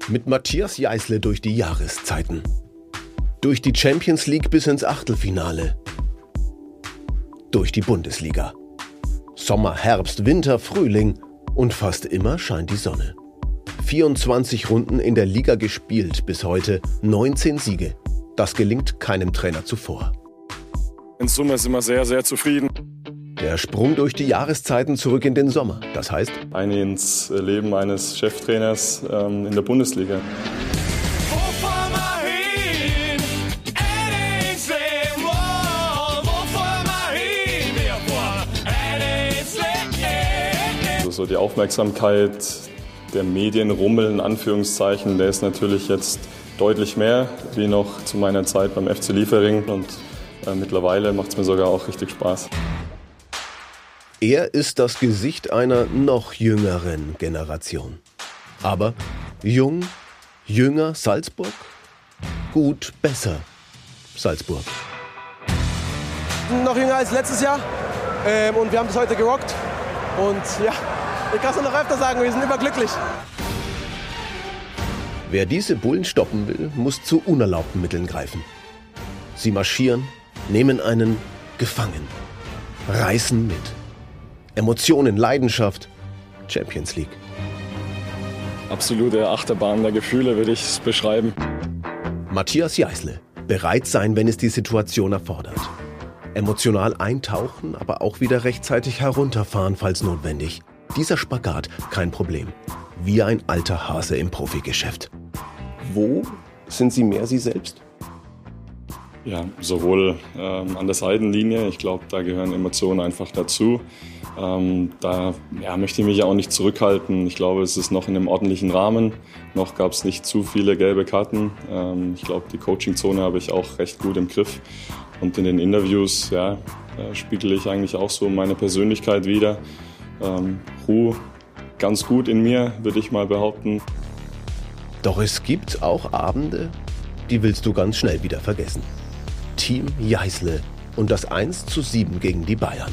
Mit Matthias Jeißle durch die Jahreszeiten. Durch die Champions League bis ins Achtelfinale. Durch die Bundesliga. Sommer, Herbst, Winter, Frühling und fast immer scheint die Sonne. 24 Runden in der Liga gespielt bis heute, 19 Siege. Das gelingt keinem Trainer zuvor. In Summe sind wir sehr, sehr zufrieden. Der Sprung durch die Jahreszeiten zurück in den Sommer. Das heißt? Eine ins Leben eines Cheftrainers ähm, in der Bundesliga. Also so die Aufmerksamkeit der Medien rummeln, in Anführungszeichen, der ist natürlich jetzt deutlich mehr wie noch zu meiner Zeit beim FC Liefering und äh, mittlerweile macht es mir sogar auch richtig Spaß. Er ist das Gesicht einer noch jüngeren Generation. Aber jung, jünger Salzburg? Gut, besser Salzburg. Noch jünger als letztes Jahr ähm, und wir haben bis heute gerockt. Und ja, ich kann es noch öfter sagen, wir sind überglücklich. Wer diese Bullen stoppen will, muss zu unerlaubten Mitteln greifen. Sie marschieren, nehmen einen gefangen, reißen mit. Emotionen, Leidenschaft, Champions League. Absolute Achterbahn der Gefühle würde ich es beschreiben. Matthias Jeißle, bereit sein, wenn es die Situation erfordert. Emotional eintauchen, aber auch wieder rechtzeitig herunterfahren, falls notwendig. Dieser Spagat kein Problem. Wie ein alter Hase im Profigeschäft. Wo sind Sie mehr Sie selbst? Ja, sowohl ähm, an der Seitenlinie, ich glaube, da gehören Emotionen einfach dazu. Ähm, da ja, möchte ich mich auch nicht zurückhalten. Ich glaube, es ist noch in einem ordentlichen Rahmen. Noch gab es nicht zu viele gelbe Karten. Ähm, ich glaube, die Coachingzone habe ich auch recht gut im Griff. Und in den Interviews ja, äh, spiegel ich eigentlich auch so meine Persönlichkeit wieder. Ähm, Ruhe ganz gut in mir, würde ich mal behaupten. Doch es gibt auch Abende, die willst du ganz schnell wieder vergessen. Team Jeißle und das 1 zu 7 gegen die Bayern.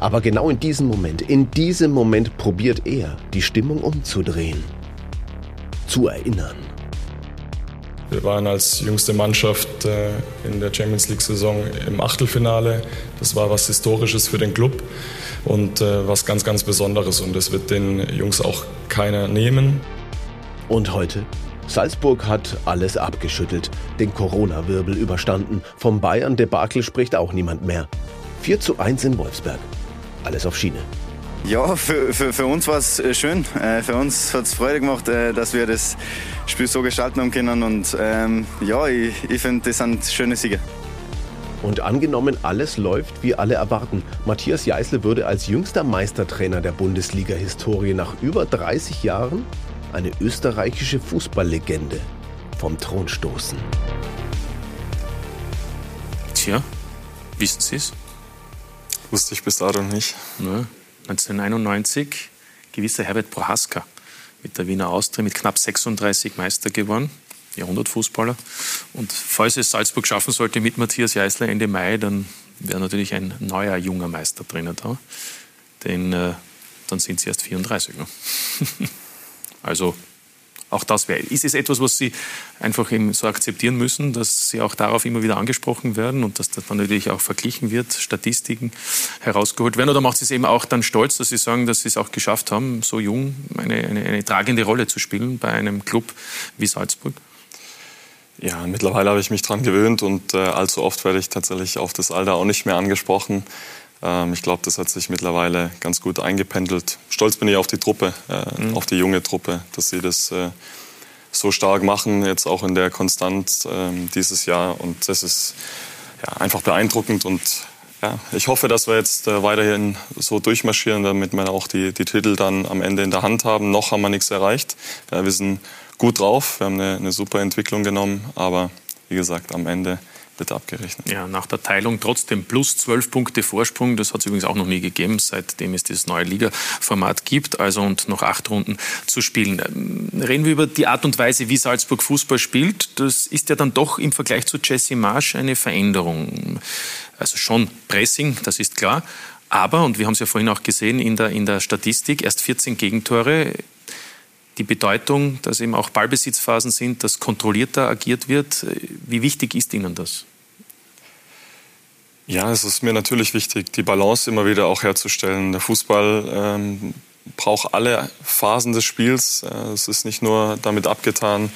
Aber genau in diesem Moment, in diesem Moment probiert er, die Stimmung umzudrehen. Zu erinnern. Wir waren als jüngste Mannschaft äh, in der Champions League-Saison im Achtelfinale. Das war was Historisches für den Club und äh, was ganz, ganz Besonderes. Und das wird den Jungs auch keiner nehmen. Und heute Salzburg hat alles abgeschüttelt, den Corona-Wirbel überstanden. Vom Bayern-Debakel spricht auch niemand mehr. 4 zu 1 in Wolfsberg. Alles auf Schiene. Ja, für, für, für uns war es äh, schön. Äh, für uns hat es Freude gemacht, äh, dass wir das Spiel so gestalten haben können. Und ähm, ja, ich, ich finde, das sind schöne Siege. Und angenommen, alles läuft, wie alle erwarten. Matthias Jeißle würde als jüngster Meistertrainer der Bundesliga-Historie nach über 30 Jahren eine österreichische Fußballlegende vom Thron stoßen. Tja, wissen Sie es? Wusste ich bis dato nicht. Ja, 1991 gewisser Herbert Prohaska mit der Wiener Austria mit knapp 36 Meister geworden. Jahrhundertfußballer. Und falls es Salzburg schaffen sollte mit Matthias Jeißler Ende Mai, dann wäre natürlich ein neuer junger Meister drinnen da. Denn äh, dann sind sie erst 34. Ne? <laughs> also auch das wäre. Ist es etwas, was Sie einfach eben so akzeptieren müssen, dass Sie auch darauf immer wieder angesprochen werden und dass das dann natürlich auch verglichen wird, Statistiken herausgeholt werden? Oder macht es eben auch dann stolz, dass Sie sagen, dass Sie es auch geschafft haben, so jung eine, eine, eine tragende Rolle zu spielen bei einem Club wie Salzburg? Ja, mittlerweile habe ich mich daran gewöhnt und äh, allzu oft werde ich tatsächlich auf das Alter auch nicht mehr angesprochen. Ähm, ich glaube, das hat sich mittlerweile ganz gut eingependelt. Stolz bin ich auf die Truppe, äh, mhm. auf die junge Truppe, dass sie das äh, so stark machen, jetzt auch in der Konstanz äh, dieses Jahr. Und das ist ja, einfach beeindruckend und ja, ich hoffe, dass wir jetzt äh, weiterhin so durchmarschieren, damit wir auch die, die Titel dann am Ende in der Hand haben. Noch haben wir nichts erreicht. Ja, wir sind gut drauf, wir haben eine, eine super Entwicklung genommen, aber wie gesagt, am Ende wird abgerechnet. Ja, nach der Teilung trotzdem plus 12 Punkte Vorsprung. Das hat es übrigens auch noch nie gegeben, seitdem es das neue Liga-Format gibt. Also und noch acht Runden zu spielen. Reden wir über die Art und Weise, wie Salzburg Fußball spielt. Das ist ja dann doch im Vergleich zu Jesse Marsch eine Veränderung. Also schon Pressing, das ist klar. Aber, und wir haben es ja vorhin auch gesehen in der, in der Statistik, erst 14 Gegentore die Bedeutung, dass eben auch Ballbesitzphasen sind, dass kontrollierter agiert wird. Wie wichtig ist Ihnen das? Ja, es ist mir natürlich wichtig, die Balance immer wieder auch herzustellen. Der Fußball ähm, braucht alle Phasen des Spiels. Äh, es ist nicht nur damit abgetan,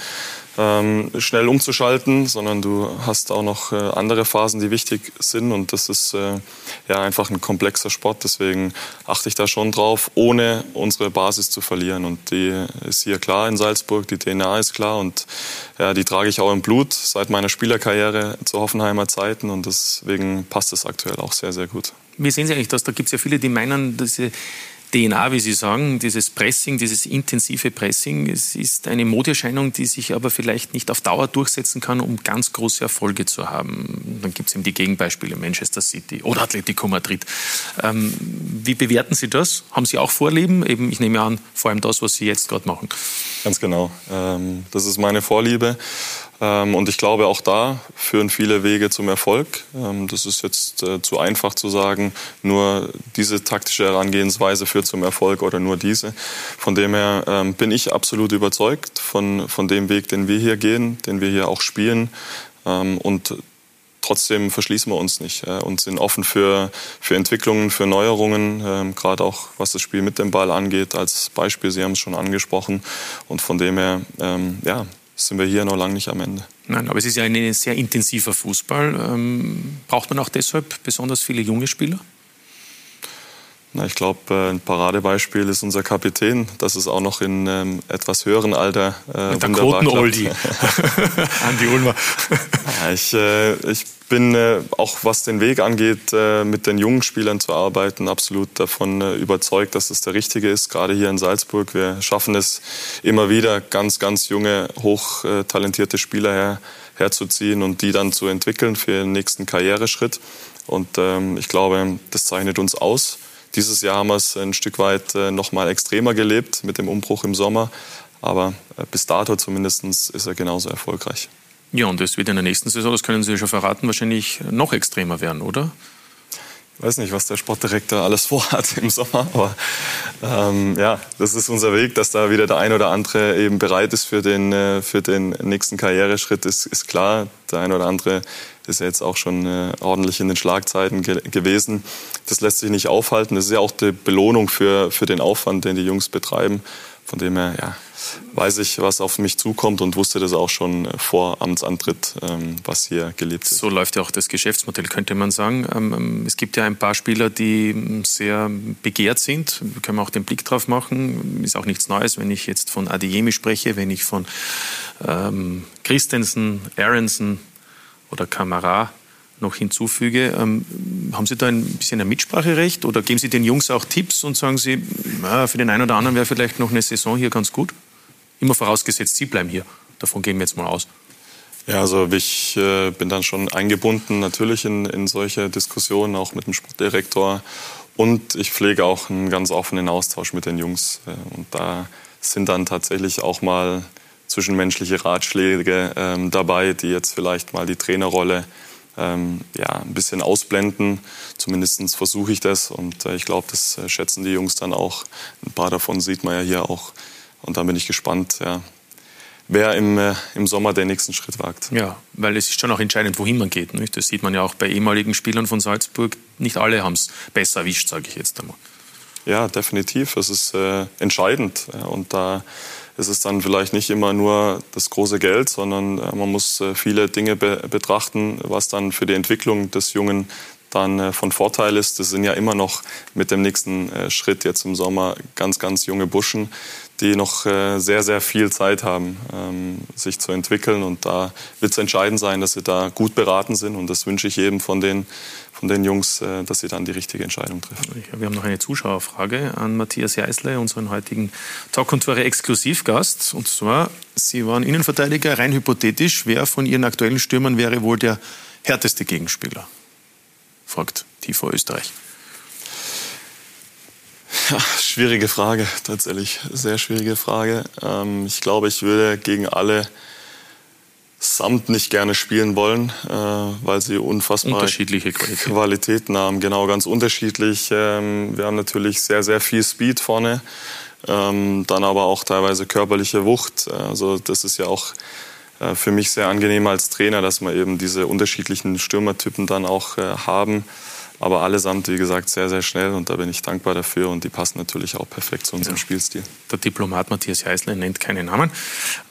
ähm, schnell umzuschalten, sondern du hast auch noch äh, andere Phasen, die wichtig sind und das ist äh, ja einfach ein komplexer Sport. Deswegen achte ich da schon drauf, ohne unsere Basis zu verlieren und die ist hier klar in Salzburg, die DNA ist klar und ja, die trage ich auch im Blut seit meiner Spielerkarriere zu Hoffenheimer Zeiten und deswegen passt es aktuell auch sehr, sehr gut. Wie sehen Sie eigentlich das? Da gibt es ja viele, die meinen, dass sie DNA, wie Sie sagen, dieses Pressing, dieses intensive Pressing, es ist eine Modeerscheinung, die sich aber vielleicht nicht auf Dauer durchsetzen kann, um ganz große Erfolge zu haben. Dann gibt es eben die Gegenbeispiele, Manchester City oder Atletico Madrid. Ähm, wie bewerten Sie das? Haben Sie auch Vorlieben? Eben, ich nehme an, vor allem das, was Sie jetzt gerade machen. Ganz genau. Ähm, das ist meine Vorliebe. Ähm, und ich glaube, auch da führen viele Wege zum Erfolg. Ähm, das ist jetzt äh, zu einfach zu sagen, nur diese taktische Herangehensweise führt zum Erfolg oder nur diese. Von dem her ähm, bin ich absolut überzeugt von, von dem Weg, den wir hier gehen, den wir hier auch spielen. Und trotzdem verschließen wir uns nicht äh, und sind offen für, für Entwicklungen, für Neuerungen, gerade auch was das Spiel mit dem Ball angeht. Als Beispiel, Sie haben es schon angesprochen. Und von dem her, ja, sind wir hier noch lange nicht am Ende. Nein, aber es ist ja ein sehr intensiver Fußball. Ähm, braucht man auch deshalb besonders viele junge Spieler? Na, ich glaube, äh, ein Paradebeispiel ist unser Kapitän. Das ist auch noch in einem etwas höheren Alter äh, Mit der Quoten-Oldie. <laughs> Andi Ulmer. ja, ich, äh, ich bin äh, auch, was den Weg angeht, äh, mit den jungen Spielern zu arbeiten, absolut davon äh, überzeugt, dass es der richtige ist. Gerade hier in Salzburg. Wir schaffen es immer wieder, ganz, ganz junge, hochtalentierte Spieler her, herzuziehen und die dann zu entwickeln für den nächsten Karriereschritt. Und ähm, ich glaube, das zeichnet uns aus. Dieses Jahr haben wir es ein Stück weit äh, noch mal extremer gelebt mit dem Umbruch im Sommer. Aber äh, bis dato zumindest ist er genauso erfolgreich. Ja, und das wird in der nächsten Saison, das können Sie schon verraten, wahrscheinlich noch extremer werden, oder? Weiß nicht, was der Sportdirektor alles vorhat im Sommer, aber ähm, ja, das ist unser Weg, dass da wieder der ein oder andere eben bereit ist für den, äh, für den nächsten Karriereschritt, ist, ist klar. Der ein oder andere ist ja jetzt auch schon äh, ordentlich in den Schlagzeiten ge gewesen. Das lässt sich nicht aufhalten. Das ist ja auch die Belohnung für, für den Aufwand, den die Jungs betreiben. Von dem her, ja, weiß ich, was auf mich zukommt und wusste das auch schon vor Amtsantritt, ähm, was hier gelebt ist. So läuft ja auch das Geschäftsmodell, könnte man sagen. Ähm, ähm, es gibt ja ein paar Spieler, die sehr begehrt sind. Da können wir auch den Blick drauf machen. Ist auch nichts Neues, wenn ich jetzt von Adeyemi spreche, wenn ich von Christensen, Aronson oder Kamara noch hinzufüge. Haben Sie da ein bisschen ein Mitspracherecht oder geben Sie den Jungs auch Tipps und sagen Sie, für den einen oder anderen wäre vielleicht noch eine Saison hier ganz gut? Immer vorausgesetzt, Sie bleiben hier. Davon gehen wir jetzt mal aus. Ja, also ich äh, bin dann schon eingebunden natürlich in, in solche Diskussionen, auch mit dem Sportdirektor. Und ich pflege auch einen ganz offenen Austausch mit den Jungs. Äh, und da sind dann tatsächlich auch mal zwischenmenschliche Ratschläge ähm, dabei, die jetzt vielleicht mal die Trainerrolle ähm, ja, ein bisschen ausblenden. Zumindest versuche ich das und äh, ich glaube, das äh, schätzen die Jungs dann auch. Ein paar davon sieht man ja hier auch und da bin ich gespannt, ja, wer im, äh, im Sommer den nächsten Schritt wagt. Ja, weil es ist schon auch entscheidend, wohin man geht. Nicht? Das sieht man ja auch bei ehemaligen Spielern von Salzburg. Nicht alle haben es besser erwischt, sage ich jetzt einmal. Ja, definitiv. Es ist äh, entscheidend. Und da ist es dann vielleicht nicht immer nur das große Geld, sondern äh, man muss äh, viele Dinge be betrachten, was dann für die Entwicklung des Jungen dann äh, von Vorteil ist. Das sind ja immer noch mit dem nächsten äh, Schritt jetzt im Sommer ganz, ganz junge Burschen, die noch äh, sehr, sehr viel Zeit haben, ähm, sich zu entwickeln. Und da wird es entscheidend sein, dass sie da gut beraten sind. Und das wünsche ich jedem von den, von den Jungs, dass sie dann die richtige Entscheidung treffen. Wir haben noch eine Zuschauerfrage an Matthias Jeißle, unseren heutigen Talk und Tore Exklusivgast. Und zwar, Sie waren Innenverteidiger, rein hypothetisch. Wer von Ihren aktuellen Stürmern wäre wohl der härteste Gegenspieler? fragt TV Österreich. Ja, schwierige Frage, tatsächlich. Sehr schwierige Frage. Ähm, ich glaube, ich würde gegen alle samt nicht gerne spielen wollen, äh, weil sie unfassbar unterschiedliche Qualitäten. Qualitäten haben. Genau, ganz unterschiedlich. Ähm, wir haben natürlich sehr, sehr viel Speed vorne, ähm, dann aber auch teilweise körperliche Wucht. Also das ist ja auch äh, für mich sehr angenehm als Trainer, dass wir eben diese unterschiedlichen Stürmertypen dann auch äh, haben. Aber allesamt, wie gesagt, sehr, sehr schnell und da bin ich dankbar dafür und die passen natürlich auch perfekt zu unserem ja. Spielstil. Der Diplomat Matthias Heißler nennt keinen Namen,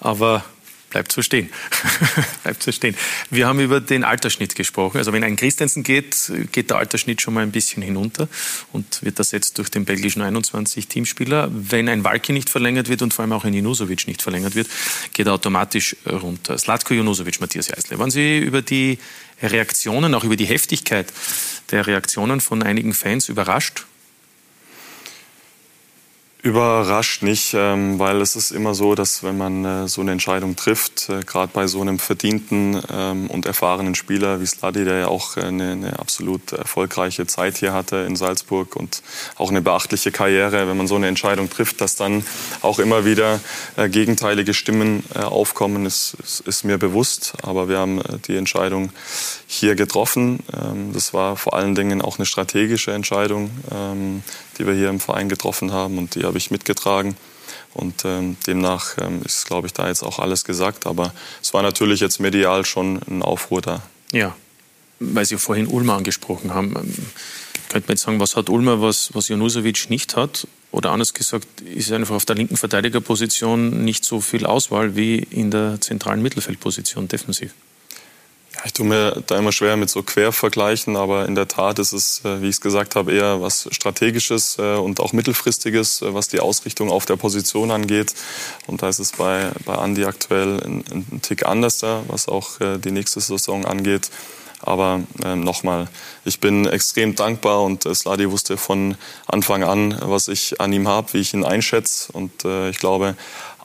aber Bleibt so stehen. <laughs> Bleibt so stehen. Wir haben über den Altersschnitt gesprochen. Also wenn ein Christensen geht, geht der Altersschnitt schon mal ein bisschen hinunter und wird ersetzt durch den belgischen 21 Teamspieler. Wenn ein Walki nicht verlängert wird und vor allem auch ein Junusovic nicht verlängert wird, geht er automatisch runter. Slatko Junusovic, Matthias Jeißle. Waren Sie über die Reaktionen, auch über die Heftigkeit der Reaktionen von einigen Fans überrascht? Überrascht nicht, ähm, weil es ist immer so, dass wenn man äh, so eine Entscheidung trifft, äh, gerade bei so einem verdienten ähm, und erfahrenen Spieler wie Sladi, der ja auch äh, eine, eine absolut erfolgreiche Zeit hier hatte in Salzburg und auch eine beachtliche Karriere, wenn man so eine Entscheidung trifft, dass dann auch immer wieder gegenteilige Stimmen aufkommen, ist, ist, ist mir bewusst. Aber wir haben die Entscheidung hier getroffen. Ähm, das war vor allen Dingen auch eine strategische Entscheidung, die wir hier im Verein getroffen haben und die habe ich mitgetragen. Und ähm, demnach ähm, ist, glaube ich, da jetzt auch alles gesagt. Aber es war natürlich jetzt medial schon ein Aufruhr da. Ja, weil Sie vorhin Ulmer angesprochen haben. Ähm, könnte man jetzt sagen, was hat Ulmer, was, was Janusovic nicht hat? Oder anders gesagt, ist einfach auf der linken Verteidigerposition nicht so viel Auswahl wie in der zentralen Mittelfeldposition defensiv? Ich tue mir da immer schwer mit so Quervergleichen, aber in der Tat ist es, äh, wie ich es gesagt habe, eher was Strategisches äh, und auch Mittelfristiges, äh, was die Ausrichtung auf der Position angeht. Und da ist es bei, bei Andi aktuell ein, ein Tick anders da, was auch die nächste Saison angeht. Aber äh, nochmal, ich bin extrem dankbar und äh, Sladi wusste von Anfang an, was ich an ihm habe, wie ich ihn einschätze. Und äh, ich glaube,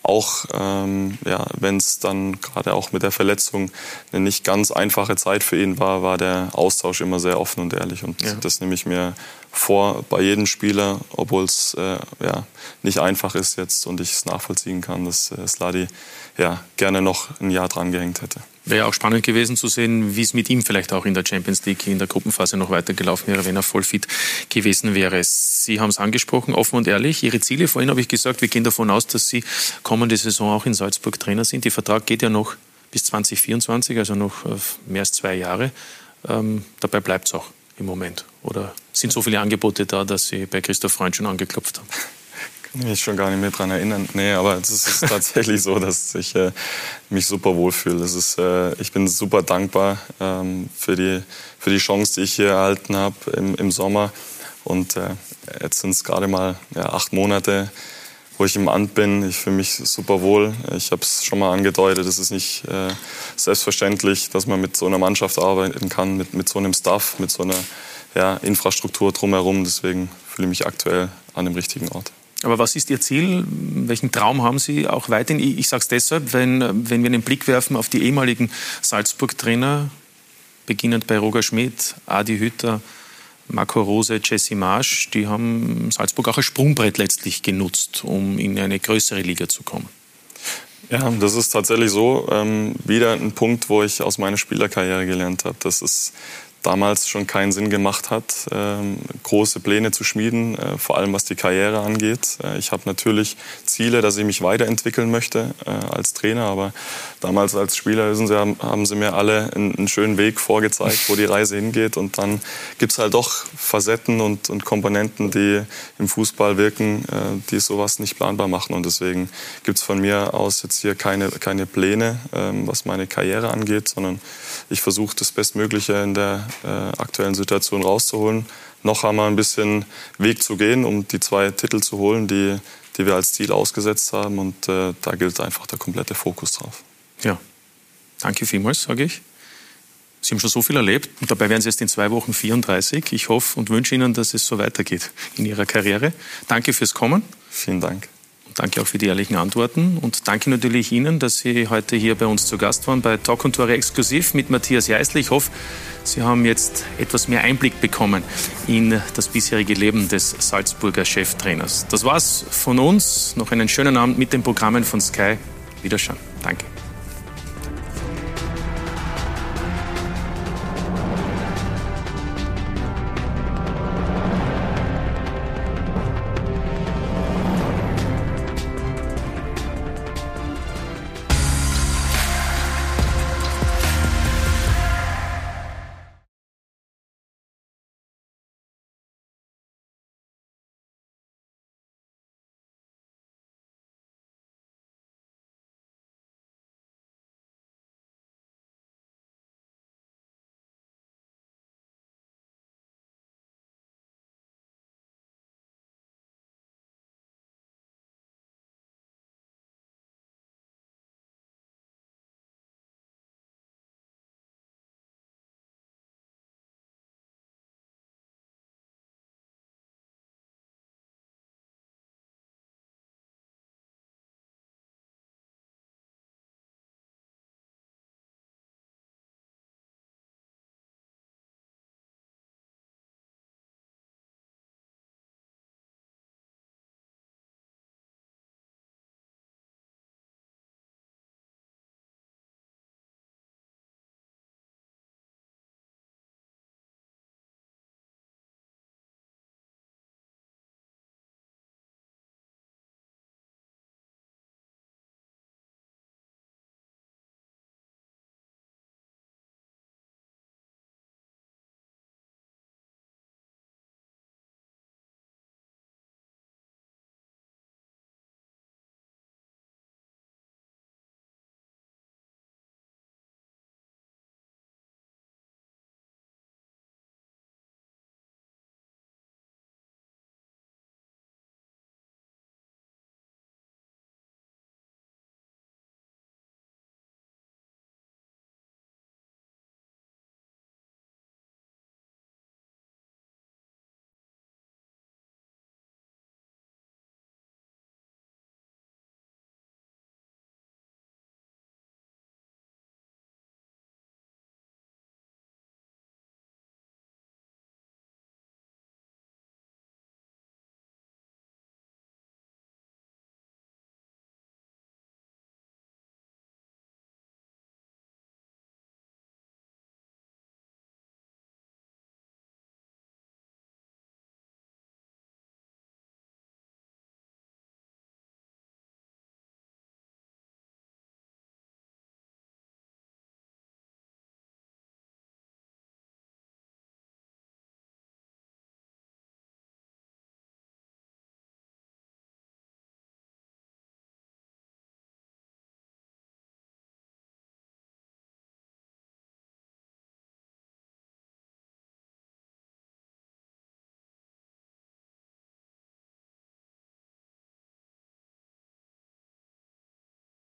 auch ähm, ja, wenn es dann gerade auch mit der Verletzung eine nicht ganz einfache Zeit für ihn war, war der Austausch immer sehr offen und ehrlich. Und ja. das nehme ich mir vor bei jedem Spieler, obwohl es äh, ja, nicht einfach ist jetzt und ich es nachvollziehen kann, dass äh, Sladi ja, gerne noch ein Jahr dran gehängt hätte. Wäre auch spannend gewesen zu sehen, wie es mit ihm vielleicht auch in der Champions League in der Gruppenphase noch weitergelaufen wäre, wenn er voll fit gewesen wäre. Sie haben es angesprochen, offen und ehrlich. Ihre Ziele, vorhin habe ich gesagt, wir gehen davon aus, dass Sie kommende Saison auch in Salzburg Trainer sind. Der Vertrag geht ja noch bis 2024, also noch äh, mehr als zwei Jahre. Ähm, dabei bleibt es auch im Moment. Oder sind so viele Angebote da, dass Sie bei Christoph Freund schon angeklopft haben? Kann mich schon gar nicht mehr daran erinnern. Nee, aber es ist tatsächlich so, <laughs> dass ich äh, mich super wohlfühle. Es ist, äh, ich bin super dankbar ähm, für, die, für die Chance, die ich hier erhalten habe im, im Sommer. Und äh, jetzt sind es gerade mal ja, acht Monate, wo ich im Amt bin. Ich fühle mich super wohl. Ich habe es schon mal angedeutet, es ist nicht äh, selbstverständlich, dass man mit so einer Mannschaft arbeiten kann, mit, mit so einem Staff, mit so einer ja, Infrastruktur drumherum. Deswegen fühle ich mich aktuell an dem richtigen Ort. Aber was ist Ihr Ziel? Welchen Traum haben Sie auch weiterhin? Ich, sage es deshalb, wenn, wenn wir einen Blick werfen auf die ehemaligen Salzburg-Trainer, beginnend bei Roger Schmidt, Adi Hütter, Marco Rose, Jesse Marsch, die haben Salzburg auch als Sprungbrett letztlich genutzt, um in eine größere Liga zu kommen. Ja, das ist tatsächlich so. Ähm, wieder ein Punkt, wo ich aus meiner Spielerkarriere gelernt habe. Das ist damals schon keinen Sinn gemacht hat, ähm, große Pläne zu schmieden, äh, vor allem was die Karriere angeht. Äh, ich habe natürlich Ziele, dass ich mich weiterentwickeln möchte äh, als Trainer, aber damals als Spieler wissen Sie, haben, sie mir alle einen, einen, schönen Weg vorgezeigt, wo die Reise hingeht. Und dann gibt es halt doch Facetten und, und, Komponenten, die im Fußball wirken, die sowas nicht planbar machen. Und deswegen gibt es von mir aus jetzt hier keine, keine Pläne, ähm, was meine Karriere angeht, sondern ich versuche das Bestmögliche in der äh, aktuellen Situation rauszuholen. Noch haben wir ein bisschen Weg zu gehen, um die zwei Titel zu holen, die, die wir als Ziel ausgesetzt haben. Und äh, da gilt einfach der komplette Fokus drauf. Ja, danke vielmals, sage ich. Sie haben schon so viel erlebt und dabei werden Sie jetzt in zwei Wochen 34. Ich hoffe und wünsche Ihnen, dass es so weitergeht in Ihrer Karriere. Danke fürs Kommen. Vielen Dank. Danke auch für die ehrlichen Antworten und danke natürlich Ihnen, dass Sie heute hier bei uns zu Gast waren bei Talk und Tore exklusiv mit Matthias Jeißl. Ich hoffe, Sie haben jetzt etwas mehr Einblick bekommen in das bisherige Leben des Salzburger Cheftrainers. Das war's von uns. Noch einen schönen Abend mit den Programmen von Sky. Wiederschauen. Danke.